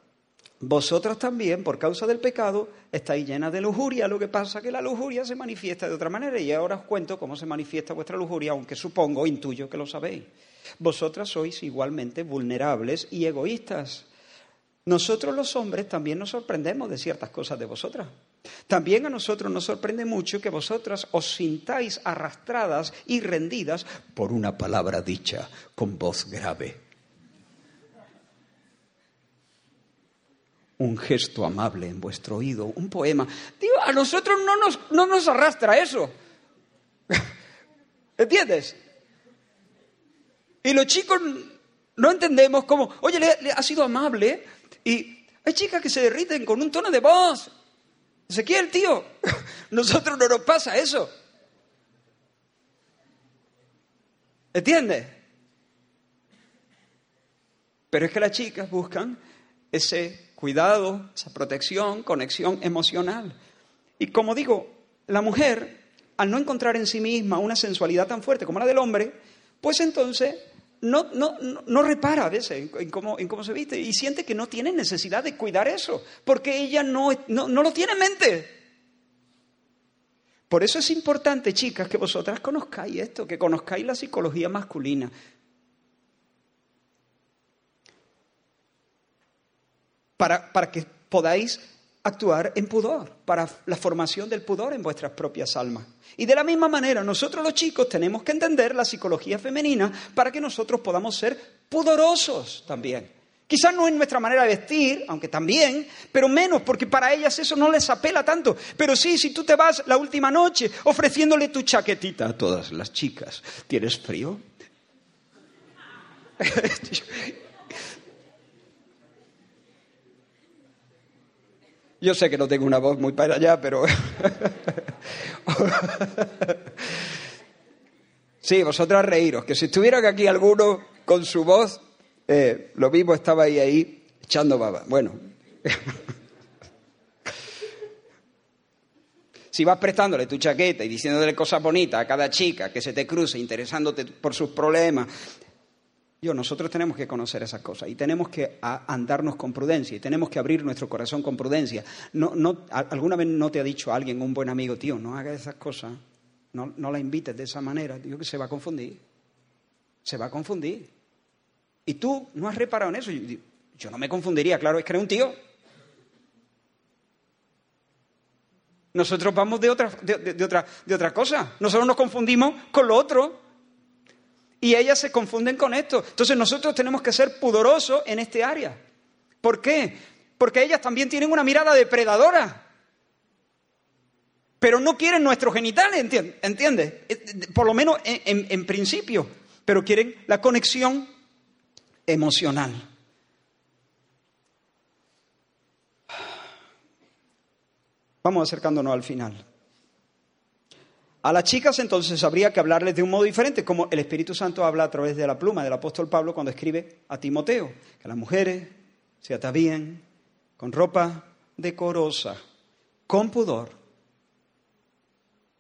[SPEAKER 1] vosotros también, por causa del pecado, estáis llenas de lujuria. Lo que pasa es que la lujuria se manifiesta de otra manera. Y ahora os cuento cómo se manifiesta vuestra lujuria, aunque supongo, intuyo que lo sabéis. Vosotras sois igualmente vulnerables y egoístas. Nosotros los hombres también nos sorprendemos de ciertas cosas de vosotras. También a nosotros nos sorprende mucho que vosotras os sintáis arrastradas y rendidas por una palabra dicha con voz grave un gesto amable en vuestro oído, un poema. Digo, a nosotros no nos, no nos arrastra eso. <laughs> ¿Entiendes? Y los chicos no entendemos cómo, oye, le, ha sido amable y hay chicas que se derriten con un tono de voz. Ezequiel, tío, <laughs> nosotros no nos pasa eso. ¿Entiendes? Pero es que las chicas buscan ese cuidado, esa protección, conexión emocional. Y como digo, la mujer, al no encontrar en sí misma una sensualidad tan fuerte como la del hombre, pues entonces no, no, no, repara a veces en, cómo, en, cómo, se viste. Y siente que no tiene necesidad de cuidar eso, porque ella no, no, no lo tiene en mente. Por eso es importante, chicas, que vosotras conozcáis esto, que conozcáis la psicología masculina, para, que podáis actuar en pudor, para la formación del pudor en vuestras propias almas. Y de la misma manera, nosotros los chicos tenemos que entender la psicología femenina para que nosotros podamos ser pudorosos también. Quizás no en nuestra manera de vestir, aunque también, pero menos, porque para ellas eso no les apela tanto. Pero sí, si tú te vas la última noche ofreciéndole tu chaquetita a todas las chicas, ¿tienes frío? <laughs> Yo sé que no tengo una voz muy para allá, pero... <laughs> sí, vosotras reíros, que si estuviera aquí alguno con su voz, eh, lo mismo estaba ahí, ahí echando baba. Bueno. <laughs> si vas prestándole tu chaqueta y diciéndole cosas bonitas a cada chica que se te cruce, interesándote por sus problemas, yo, nosotros tenemos que conocer esas cosas y tenemos que andarnos con prudencia y tenemos que abrir nuestro corazón con prudencia. No, no, ¿Alguna vez no te ha dicho alguien, un buen amigo, tío, no hagas esas cosas, no, no la invites de esa manera? Digo que se va a confundir. Se va a confundir. Y tú no has reparado en eso. Yo, no me confundiría, claro, es que eres un tío. Nosotros vamos de otra, de, otra, de otra cosa. Nosotros nos confundimos con lo otro. Y ellas se confunden con esto. Entonces nosotros tenemos que ser pudorosos en este área. ¿Por qué? Porque ellas también tienen una mirada depredadora. pero no quieren nuestros genitales, ¿entiendes? Eh, por lo menos en principio, pero quieren la conexión emocional. Vamos acercándonos al final. A las chicas entonces habría que hablarles de un modo diferente, como el Espíritu Santo habla a través de la pluma del apóstol Pablo cuando escribe a Timoteo, que las mujeres se atavíen con ropa decorosa, con pudor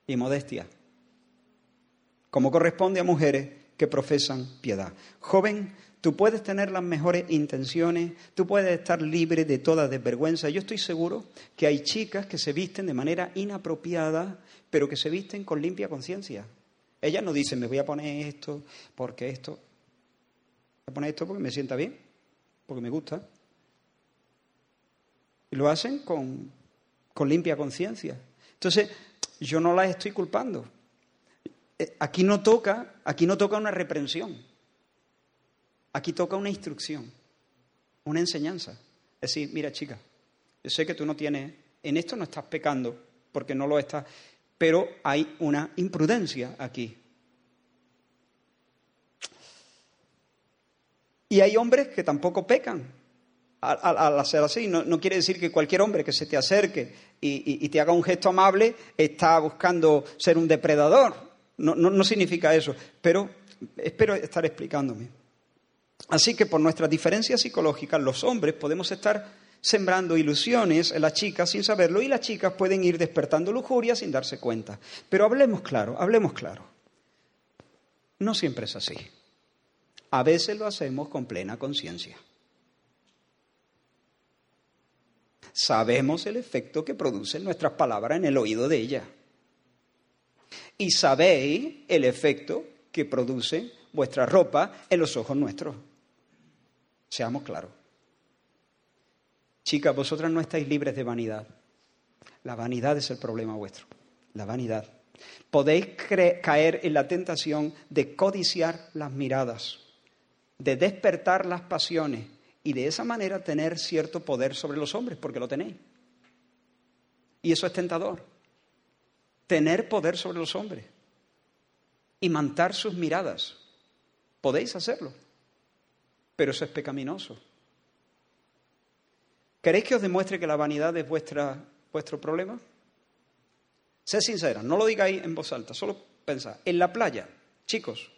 [SPEAKER 1] y modestia, como corresponde a mujeres que profesan piedad. Joven, tú puedes tener las mejores intenciones, tú puedes estar libre de toda desvergüenza. Yo estoy seguro que hay chicas que se visten de manera inapropiada pero que se visten con limpia conciencia. Ellas no dicen, me voy a poner esto, porque esto. Voy a poner esto porque me sienta bien, porque me gusta. Y lo hacen con, con limpia conciencia. Entonces, yo no las estoy culpando. Eh, aquí no toca, aquí no toca una reprensión. Aquí toca una instrucción, una enseñanza. Es decir, mira chica, yo sé que tú no tienes, en esto no estás pecando, porque no lo estás, pero hay una imprudencia aquí. Y hay hombres que tampoco pecan al, hacer así. No, quiere decir que cualquier hombre que se te acerque y, te haga un gesto amable está buscando ser un depredador. No, no significa eso, pero espero estar explicándome. Así que por nuestras diferencias psicológicas, los hombres podemos estar sembrando ilusiones en las chicas sin saberlo y las chicas pueden ir despertando lujuria sin darse cuenta. Pero hablemos claro, hablemos claro. No siempre es así. A veces lo hacemos con plena conciencia. Sabemos el efecto que producen nuestras palabras en el oído de ella. Y sabéis el efecto que produce vuestra ropa en los ojos nuestros. Seamos claros. Chicas, vosotras no estáis libres de vanidad. La vanidad es el problema vuestro. La vanidad. Podéis caer en la tentación de codiciar las miradas, de despertar las pasiones y de esa manera tener cierto poder sobre los hombres, porque lo tenéis. Y eso es tentador. Tener poder sobre los hombres y mantar sus miradas. Podéis hacerlo, pero eso es pecaminoso. ¿Queréis que os demuestre que la vanidad es vuestro problema? Sed sincera, no lo digáis en voz alta, solo pensad. En la playa, chicos,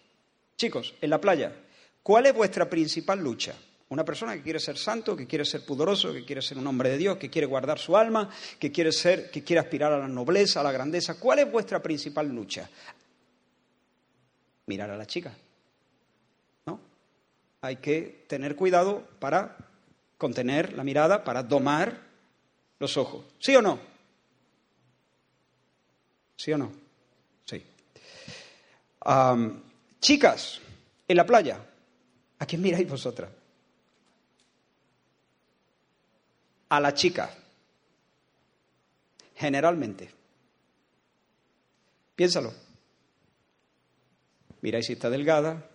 [SPEAKER 1] chicos, en la playa, ¿cuál es vuestra principal lucha? Una persona que quiere ser santo, que quiere ser pudoroso, que quiere ser un hombre de Dios, que quiere guardar su alma, que quiere ser, que quiere aspirar a la nobleza, a la grandeza. ¿Cuál es vuestra principal lucha? Mirar a la chica. ¿No? Hay que tener cuidado para contener la mirada, para domar los ojos. ¿Sí o no? ¿Sí o no? Sí. chicas, en la playa, ¿a quién miráis vosotras? A la chica, generalmente. Piénsalo. Miráis si está delgada,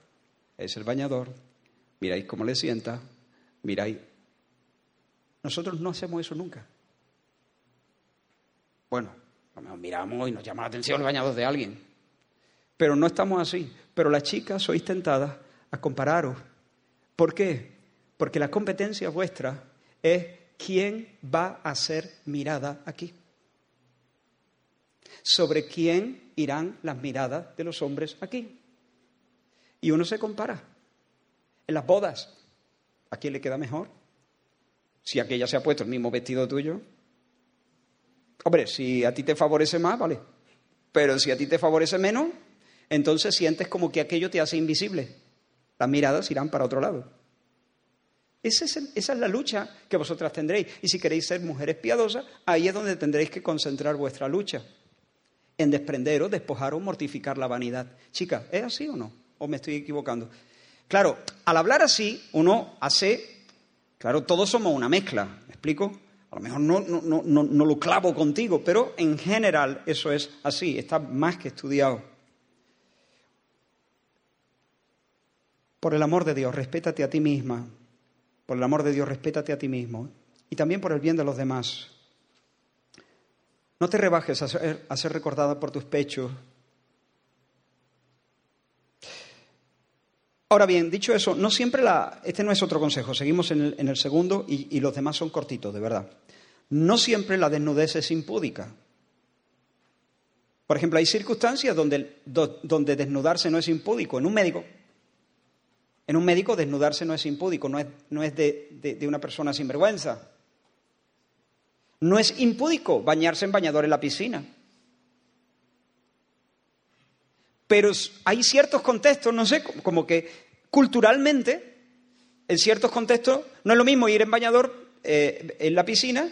[SPEAKER 1] es el bañador, miráis cómo le sienta, miráis nosotros no hacemos eso nunca. Bueno, nos miramos y nos llama la atención el bañador de alguien. Pero no estamos así. Pero las chicas sois tentadas a compararos. ¿Por qué? Porque la competencia vuestra es quién va a ser mirada aquí. Sobre quién irán las miradas de los hombres aquí. Y uno se compara. En las bodas, ¿a quién le queda mejor? Si aquella se ha puesto el mismo vestido tuyo. Hombre, si a ti te favorece más, vale. Pero si a ti te favorece menos, entonces sientes como que aquello te hace invisible. Las miradas irán para otro lado. Esa es, la lucha que vosotras tendréis. Y si queréis ser mujeres piadosas, ahí es donde tendréis que concentrar vuestra lucha. En desprenderos, despojaros, mortificar la vanidad. Chicas, ¿es así o no? ¿O me estoy equivocando? Claro, al hablar así, uno hace Claro, todos somos una mezcla, ¿me explico? A lo mejor no, no, no, lo clavo contigo, pero en general eso es así, está más que estudiado. Por el amor de Dios, respétate a ti misma. Por el amor de Dios, respétate a ti mismo. Y también por el bien de los demás. No te rebajes a ser, a ser recordada por tus pechos. Ahora bien, dicho eso, no siempre la. Este no es otro consejo, seguimos en el, segundo y, los demás son cortitos, de verdad. No siempre la desnudez es impúdica. Por ejemplo, hay circunstancias donde, donde desnudarse no es impúdico. En un médico, en un médico desnudarse no es impúdico, no es, no es de, de, una persona sin vergüenza. No es impúdico bañarse en bañador en la piscina. Pero hay ciertos contextos, no sé, como que culturalmente, en ciertos contextos, no es lo mismo ir en bañador eh, en la piscina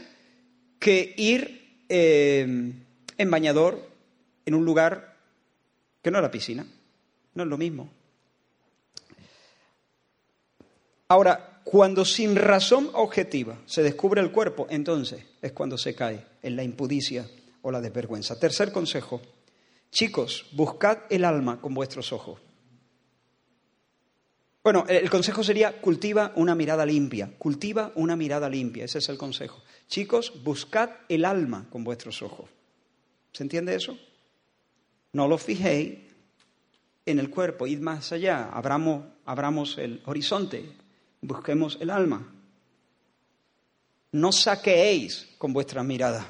[SPEAKER 1] que ir eh, en bañador en un lugar que no es la piscina. No es lo mismo. Ahora, cuando sin razón objetiva se descubre el cuerpo, entonces es cuando se cae en la impudicia o la desvergüenza. Tercer consejo. Chicos, buscad el alma con vuestros ojos. Bueno, el consejo sería cultiva una mirada limpia, cultiva una mirada limpia, ese es el consejo. Chicos, buscad el alma con vuestros ojos. ¿Se entiende eso? No lo fijéis en el cuerpo, id más allá, abramos, abramos el horizonte, busquemos el alma. No saqueéis con vuestra mirada.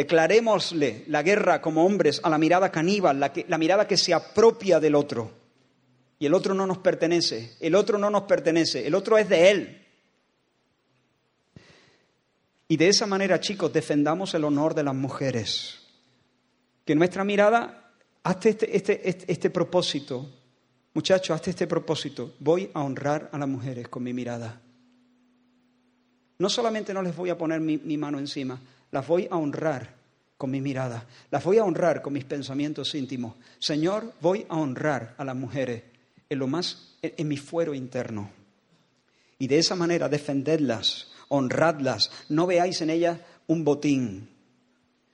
[SPEAKER 1] Declarémosle la guerra como hombres a la mirada caníbal, la, mirada que se apropia del otro. Y el otro no nos pertenece, el otro no nos pertenece, el otro es de él. Y de esa manera, chicos, defendamos el honor de las mujeres que nuestra mirada, hazte este, este, este, este, propósito, muchachos, hazte este propósito, voy a honrar a las mujeres con mi mirada. No solamente no les voy a poner mi mano encima, las voy a honrar con mi mirada, las voy a honrar con mis pensamientos íntimos. Señor, voy a honrar a las mujeres en lo más, en mi fuero interno. Y de esa manera defendedlas, honradlas, no veáis en ellas un botín,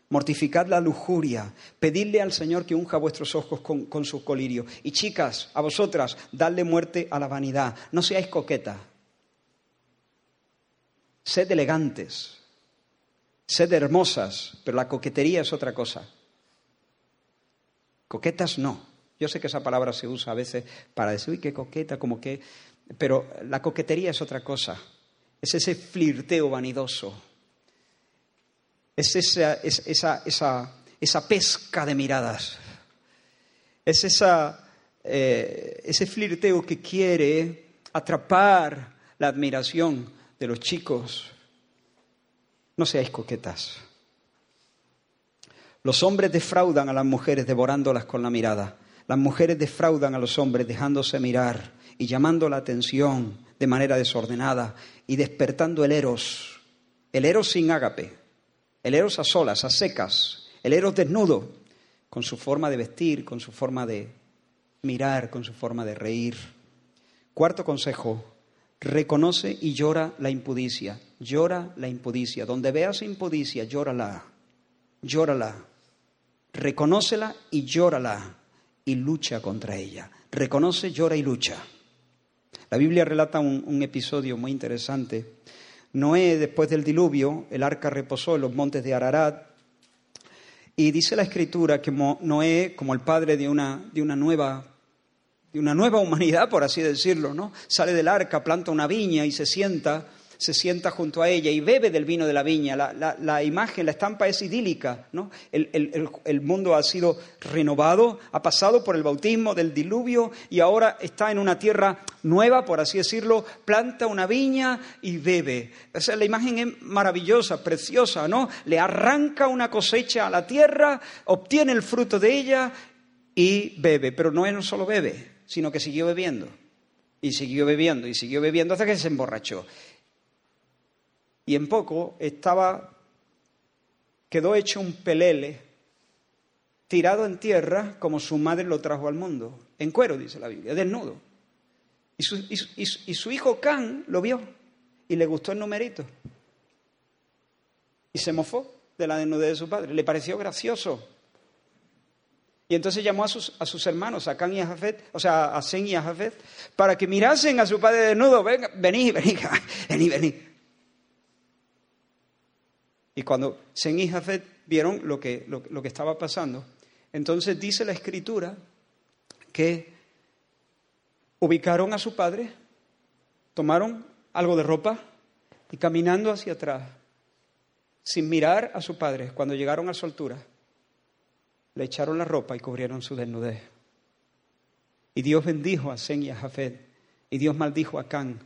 [SPEAKER 1] Mortificad la lujuria, pedidle al Señor que unja vuestros ojos con, su colirio. Y chicas, a vosotras, dadle muerte a la vanidad. No seáis coquetas. Sed elegantes, sed hermosas, pero la coquetería es otra cosa. Coquetas no. Yo sé que esa palabra se usa a veces para decir, uy, qué coqueta, como que... Pero la coquetería es otra cosa. Es ese flirteo vanidoso es esa, esa, esa, esa pesca de miradas, es esa, eh, ese flirteo que quiere atrapar la admiración de los chicos. No seáis coquetas. Los hombres defraudan a las mujeres devorándolas con la mirada. Las mujeres defraudan a los hombres dejándose mirar y llamando la atención de manera desordenada y despertando el eros, el eros sin ágape, el eros a solas, a secas, el eros desnudo, con su forma de vestir, con su forma de mirar, con su forma de reír. Cuarto consejo, reconoce y llora la impudicia, llora la impudicia. Donde veas impudicia, llórala, llórala, reconócela y llórala y lucha contra ella. Reconoce, llora y lucha. La Biblia relata un, un episodio muy interesante Noé, después del diluvio, el arca reposó en los montes de Ararat. Y dice la escritura que Noé, como el padre de una, de una nueva de una nueva humanidad, por así decirlo, ¿no? Sale del arca, planta una viña y se sienta se sienta junto a ella y bebe del vino de la viña. La, imagen, la estampa es idílica. ¿no? El, mundo ha sido renovado, ha pasado por el bautismo del diluvio y ahora está en una tierra nueva, por así decirlo, planta una viña y bebe. O sea, la imagen es maravillosa, preciosa, ¿no? Le arranca una cosecha a la tierra, obtiene el fruto de ella y bebe. Pero no es no solo bebe, sino que siguió bebiendo. Y siguió bebiendo y siguió bebiendo hasta que se emborrachó y en poco estaba, quedó hecho un pelele, tirado en tierra como su madre lo trajo al mundo, en cuero, dice la Biblia, desnudo. Y su, y su hijo Can lo vio y le gustó el numerito. Y se mofó de la desnudez de su padre, le pareció gracioso. Y entonces llamó a sus, a sus hermanos, a Can y a Jafet, o sea, a Sen y a Jafet, para que mirasen a su padre desnudo. Venga, vení, <laughs> vení, vení, vení. Y cuando Sen y Jafet vieron lo que, lo, que estaba pasando, entonces dice la escritura que ubicaron a su padre, tomaron algo de ropa y caminando hacia atrás, sin mirar a su padre, cuando llegaron a su altura, le echaron la ropa y cubrieron su desnudez. Y Dios bendijo a Zen y a Jafet, y Dios maldijo a Can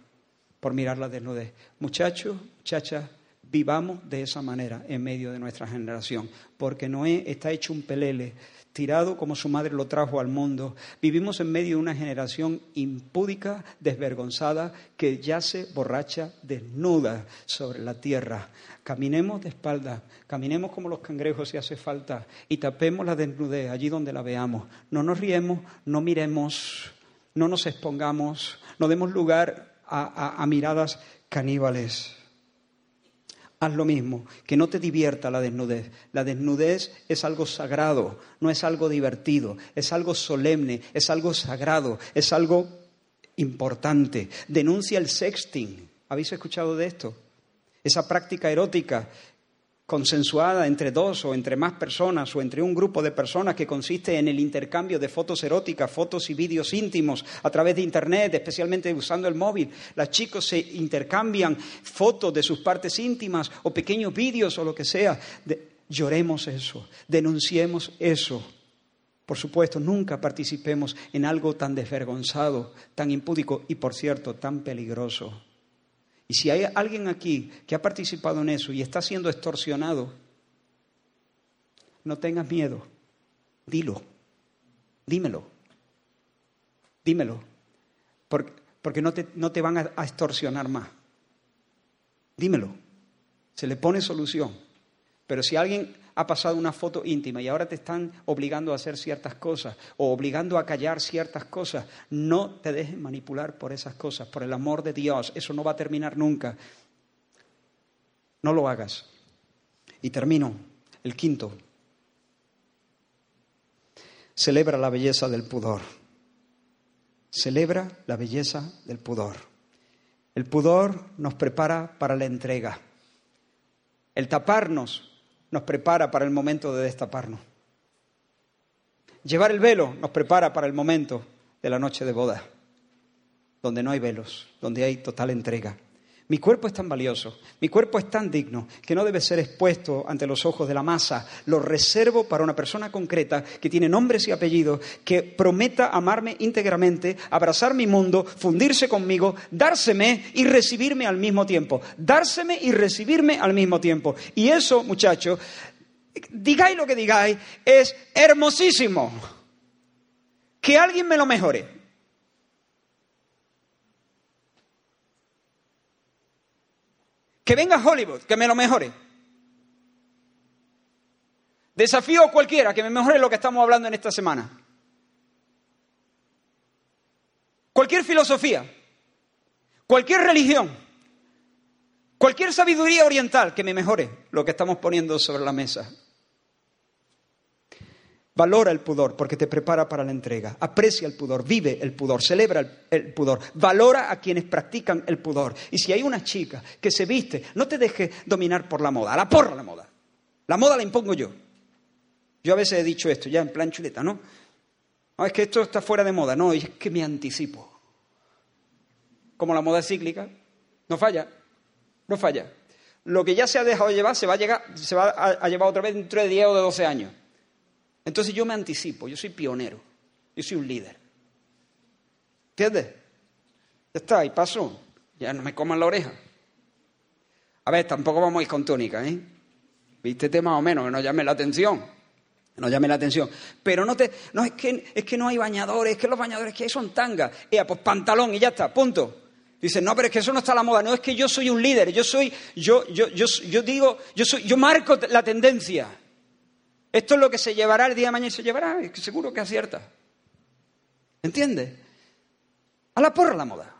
[SPEAKER 1] por mirar la desnudez. Muchachos, muchachas, vivamos de esa manera en medio de nuestra generación, porque Noé está hecho un pelele tirado como su madre lo trajo al mundo. Vivimos en medio de una generación impúdica, desvergonzada, que yace borracha, desnuda sobre la tierra. Caminemos de espalda, caminemos como los cangrejos si hace falta y tapemos la desnudez allí donde la veamos. No nos riemos, no miremos, no nos expongamos, no demos lugar a, a miradas caníbales haz lo mismo, que no te divierta la desnudez. La desnudez es algo sagrado, no es algo divertido, es algo solemne, es algo sagrado, es algo importante. Denuncia el sexting. ¿Habéis escuchado de esto? Esa práctica erótica consensuada entre dos o entre más personas o entre un grupo de personas que consiste en el intercambio de fotos eróticas, fotos y vídeos íntimos a través de Internet, especialmente usando el móvil. Las chicos se intercambian fotos de sus partes íntimas o pequeños vídeos o lo que sea. lloremos eso, denunciemos eso. Por supuesto, nunca participemos en algo tan desvergonzado, tan impúdico y, por cierto, tan peligroso. Y si hay alguien aquí que ha participado en eso y está siendo extorsionado, no tengas miedo. Dilo. Dímelo. Dímelo. Porque, no, te, no te van a extorsionar más. Dímelo. Se le pone solución. Pero si alguien ha pasado una foto íntima y ahora te están obligando a hacer ciertas cosas o obligando a callar ciertas cosas, no te dejes manipular por esas cosas, por el amor de Dios. Eso no va a terminar nunca. No lo hagas. Y termino. El quinto. Celebra la belleza del pudor. Celebra la belleza del pudor. El pudor nos prepara para la entrega. El taparnos nos prepara para el momento de destaparnos. Llevar el velo nos prepara para el momento de la noche de boda, donde no hay velos, donde hay total entrega. Mi cuerpo es tan valioso, mi cuerpo es tan digno, que no debe ser expuesto ante los ojos de la masa. Lo reservo para una persona concreta que tiene nombres y apellidos, que prometa amarme íntegramente, abrazar mi mundo, fundirse conmigo, dárseme y recibirme al mismo tiempo. Dárseme y recibirme al mismo tiempo. Y eso, muchachos, digáis lo que digáis, es hermosísimo. Que alguien me lo mejore. Que venga Hollywood, que me lo mejore. Desafío a cualquiera que me mejore lo que estamos hablando en esta semana. Cualquier filosofía, cualquier religión, cualquier sabiduría oriental que me mejore lo que estamos poniendo sobre la mesa. Valora el pudor porque te prepara para la entrega. Aprecia el pudor, vive el pudor, celebra el, pudor. Valora a quienes practican el pudor. Y si hay una chica que se viste, no te dejes dominar por la moda. A la porra la moda. La moda la impongo yo. Yo a veces he dicho esto ya en plan chuleta, ¿no? No, es que esto está fuera de moda. No, es que me anticipo. Como la moda cíclica, no falla. No falla. Lo que ya se ha dejado llevar se va a, se va a llevar otra vez dentro de 10 o de 12 años. Entonces yo me anticipo, yo soy pionero, yo soy un líder. ¿Entiendes? Ya está, y pasó. Ya no me coman la oreja. A ver, tampoco vamos a ir con tónica, ¿eh? Vístete más o menos, que no llame la atención. No llame la atención. Pero no te. No, es que, es que no hay bañadores, es que los bañadores que hay son tangas. Ea, pues pantalón y ya está, punto. Dice, no, pero es que eso no está a la moda. No, es que yo soy un líder. Yo soy. Yo, yo, yo, yo digo, yo soy, yo marco la tendencia. Esto es lo que se llevará el día de mañana y se llevará, seguro que acierta. ¿Entiendes? A la porra la moda.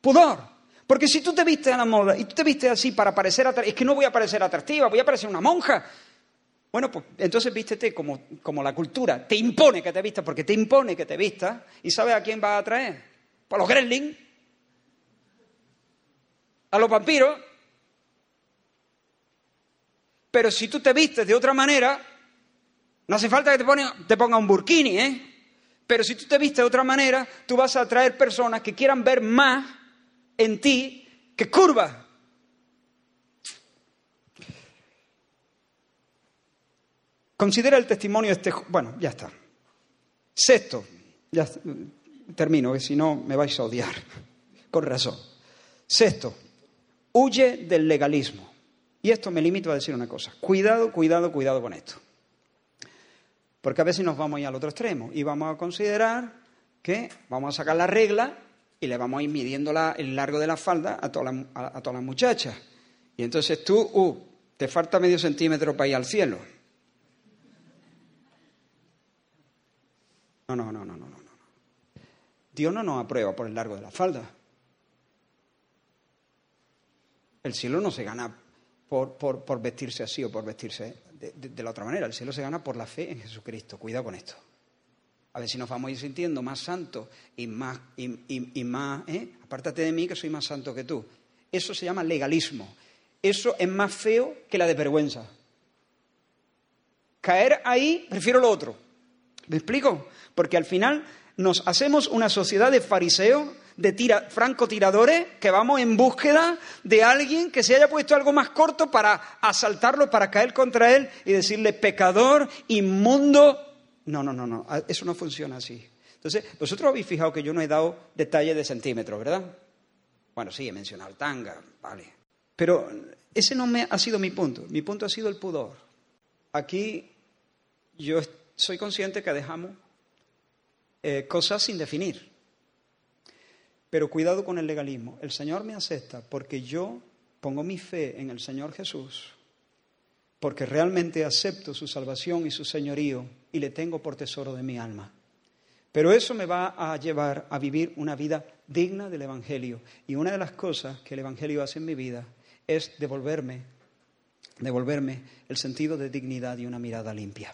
[SPEAKER 1] Pudor. Porque si tú te vistes a la moda y tú te vistes así para parecer atractiva, es que no voy a parecer atractiva, voy a parecer una monja. Bueno, pues entonces vístete como, como la cultura. Te impone que te vistas porque te impone que te vistas. ¿Y sabes a quién va a atraer? Pues a los gremlins, a los vampiros, Pero si tú te vistes de otra manera, no hace falta que te, ponga, te un burkini, ¿eh? Pero si tú te vistes de otra manera, tú vas a atraer personas que quieran ver más en ti que curva. Considera el testimonio de este... Bueno, ya está. Sexto, ya termino, que si no me vais a odiar, <laughs> con razón. Sexto, huye del legalismo. Y esto me limito a decir una cosa. Cuidado, cuidado, cuidado con esto. Porque a veces nos vamos a ir al otro extremo y vamos a considerar que vamos a sacar la regla y le vamos a ir midiendo el largo de la falda a todas las, a, todas las muchachas. Y entonces tú, uh, te falta medio centímetro para ir al cielo. No, no, no, no, no, no. Dios no nos aprueba por el largo de la falda. El cielo no se gana por, por, vestirse así o por vestirse de, la otra manera. El cielo se gana por la fe en Jesucristo. Cuidado con esto. A ver si nos vamos a ir sintiendo más santos y más, y, más ¿eh? apártate de mí que soy más santo que tú. Eso se llama legalismo. Eso es más feo que la de vergüenza. Caer ahí, prefiero lo otro. ¿Me explico? Porque al final nos hacemos una sociedad de fariseos, de tira, francotiradores, que vamos en búsqueda de alguien que se haya puesto algo más corto para asaltarlo, para caer contra él y decirle pecador, inmundo. No, no, no, no, eso no funciona así. Entonces, vosotros habéis fijado que yo no he dado detalles de centímetros, ¿verdad? Bueno, sí, he mencionado tanga, vale. Pero ese no me ha sido mi punto. Mi punto ha sido el pudor. Aquí yo soy consciente que dejamos eh, cosas sin definir. Pero cuidado con el legalismo. El Señor me acepta porque yo pongo mi fe en el Señor Jesús, porque realmente acepto su salvación y su señorío y le tengo por tesoro de mi alma. Pero eso me va a llevar a vivir una vida digna del Evangelio. Y una de las cosas que el Evangelio hace en mi vida es devolverme, devolverme el sentido de dignidad y una mirada limpia.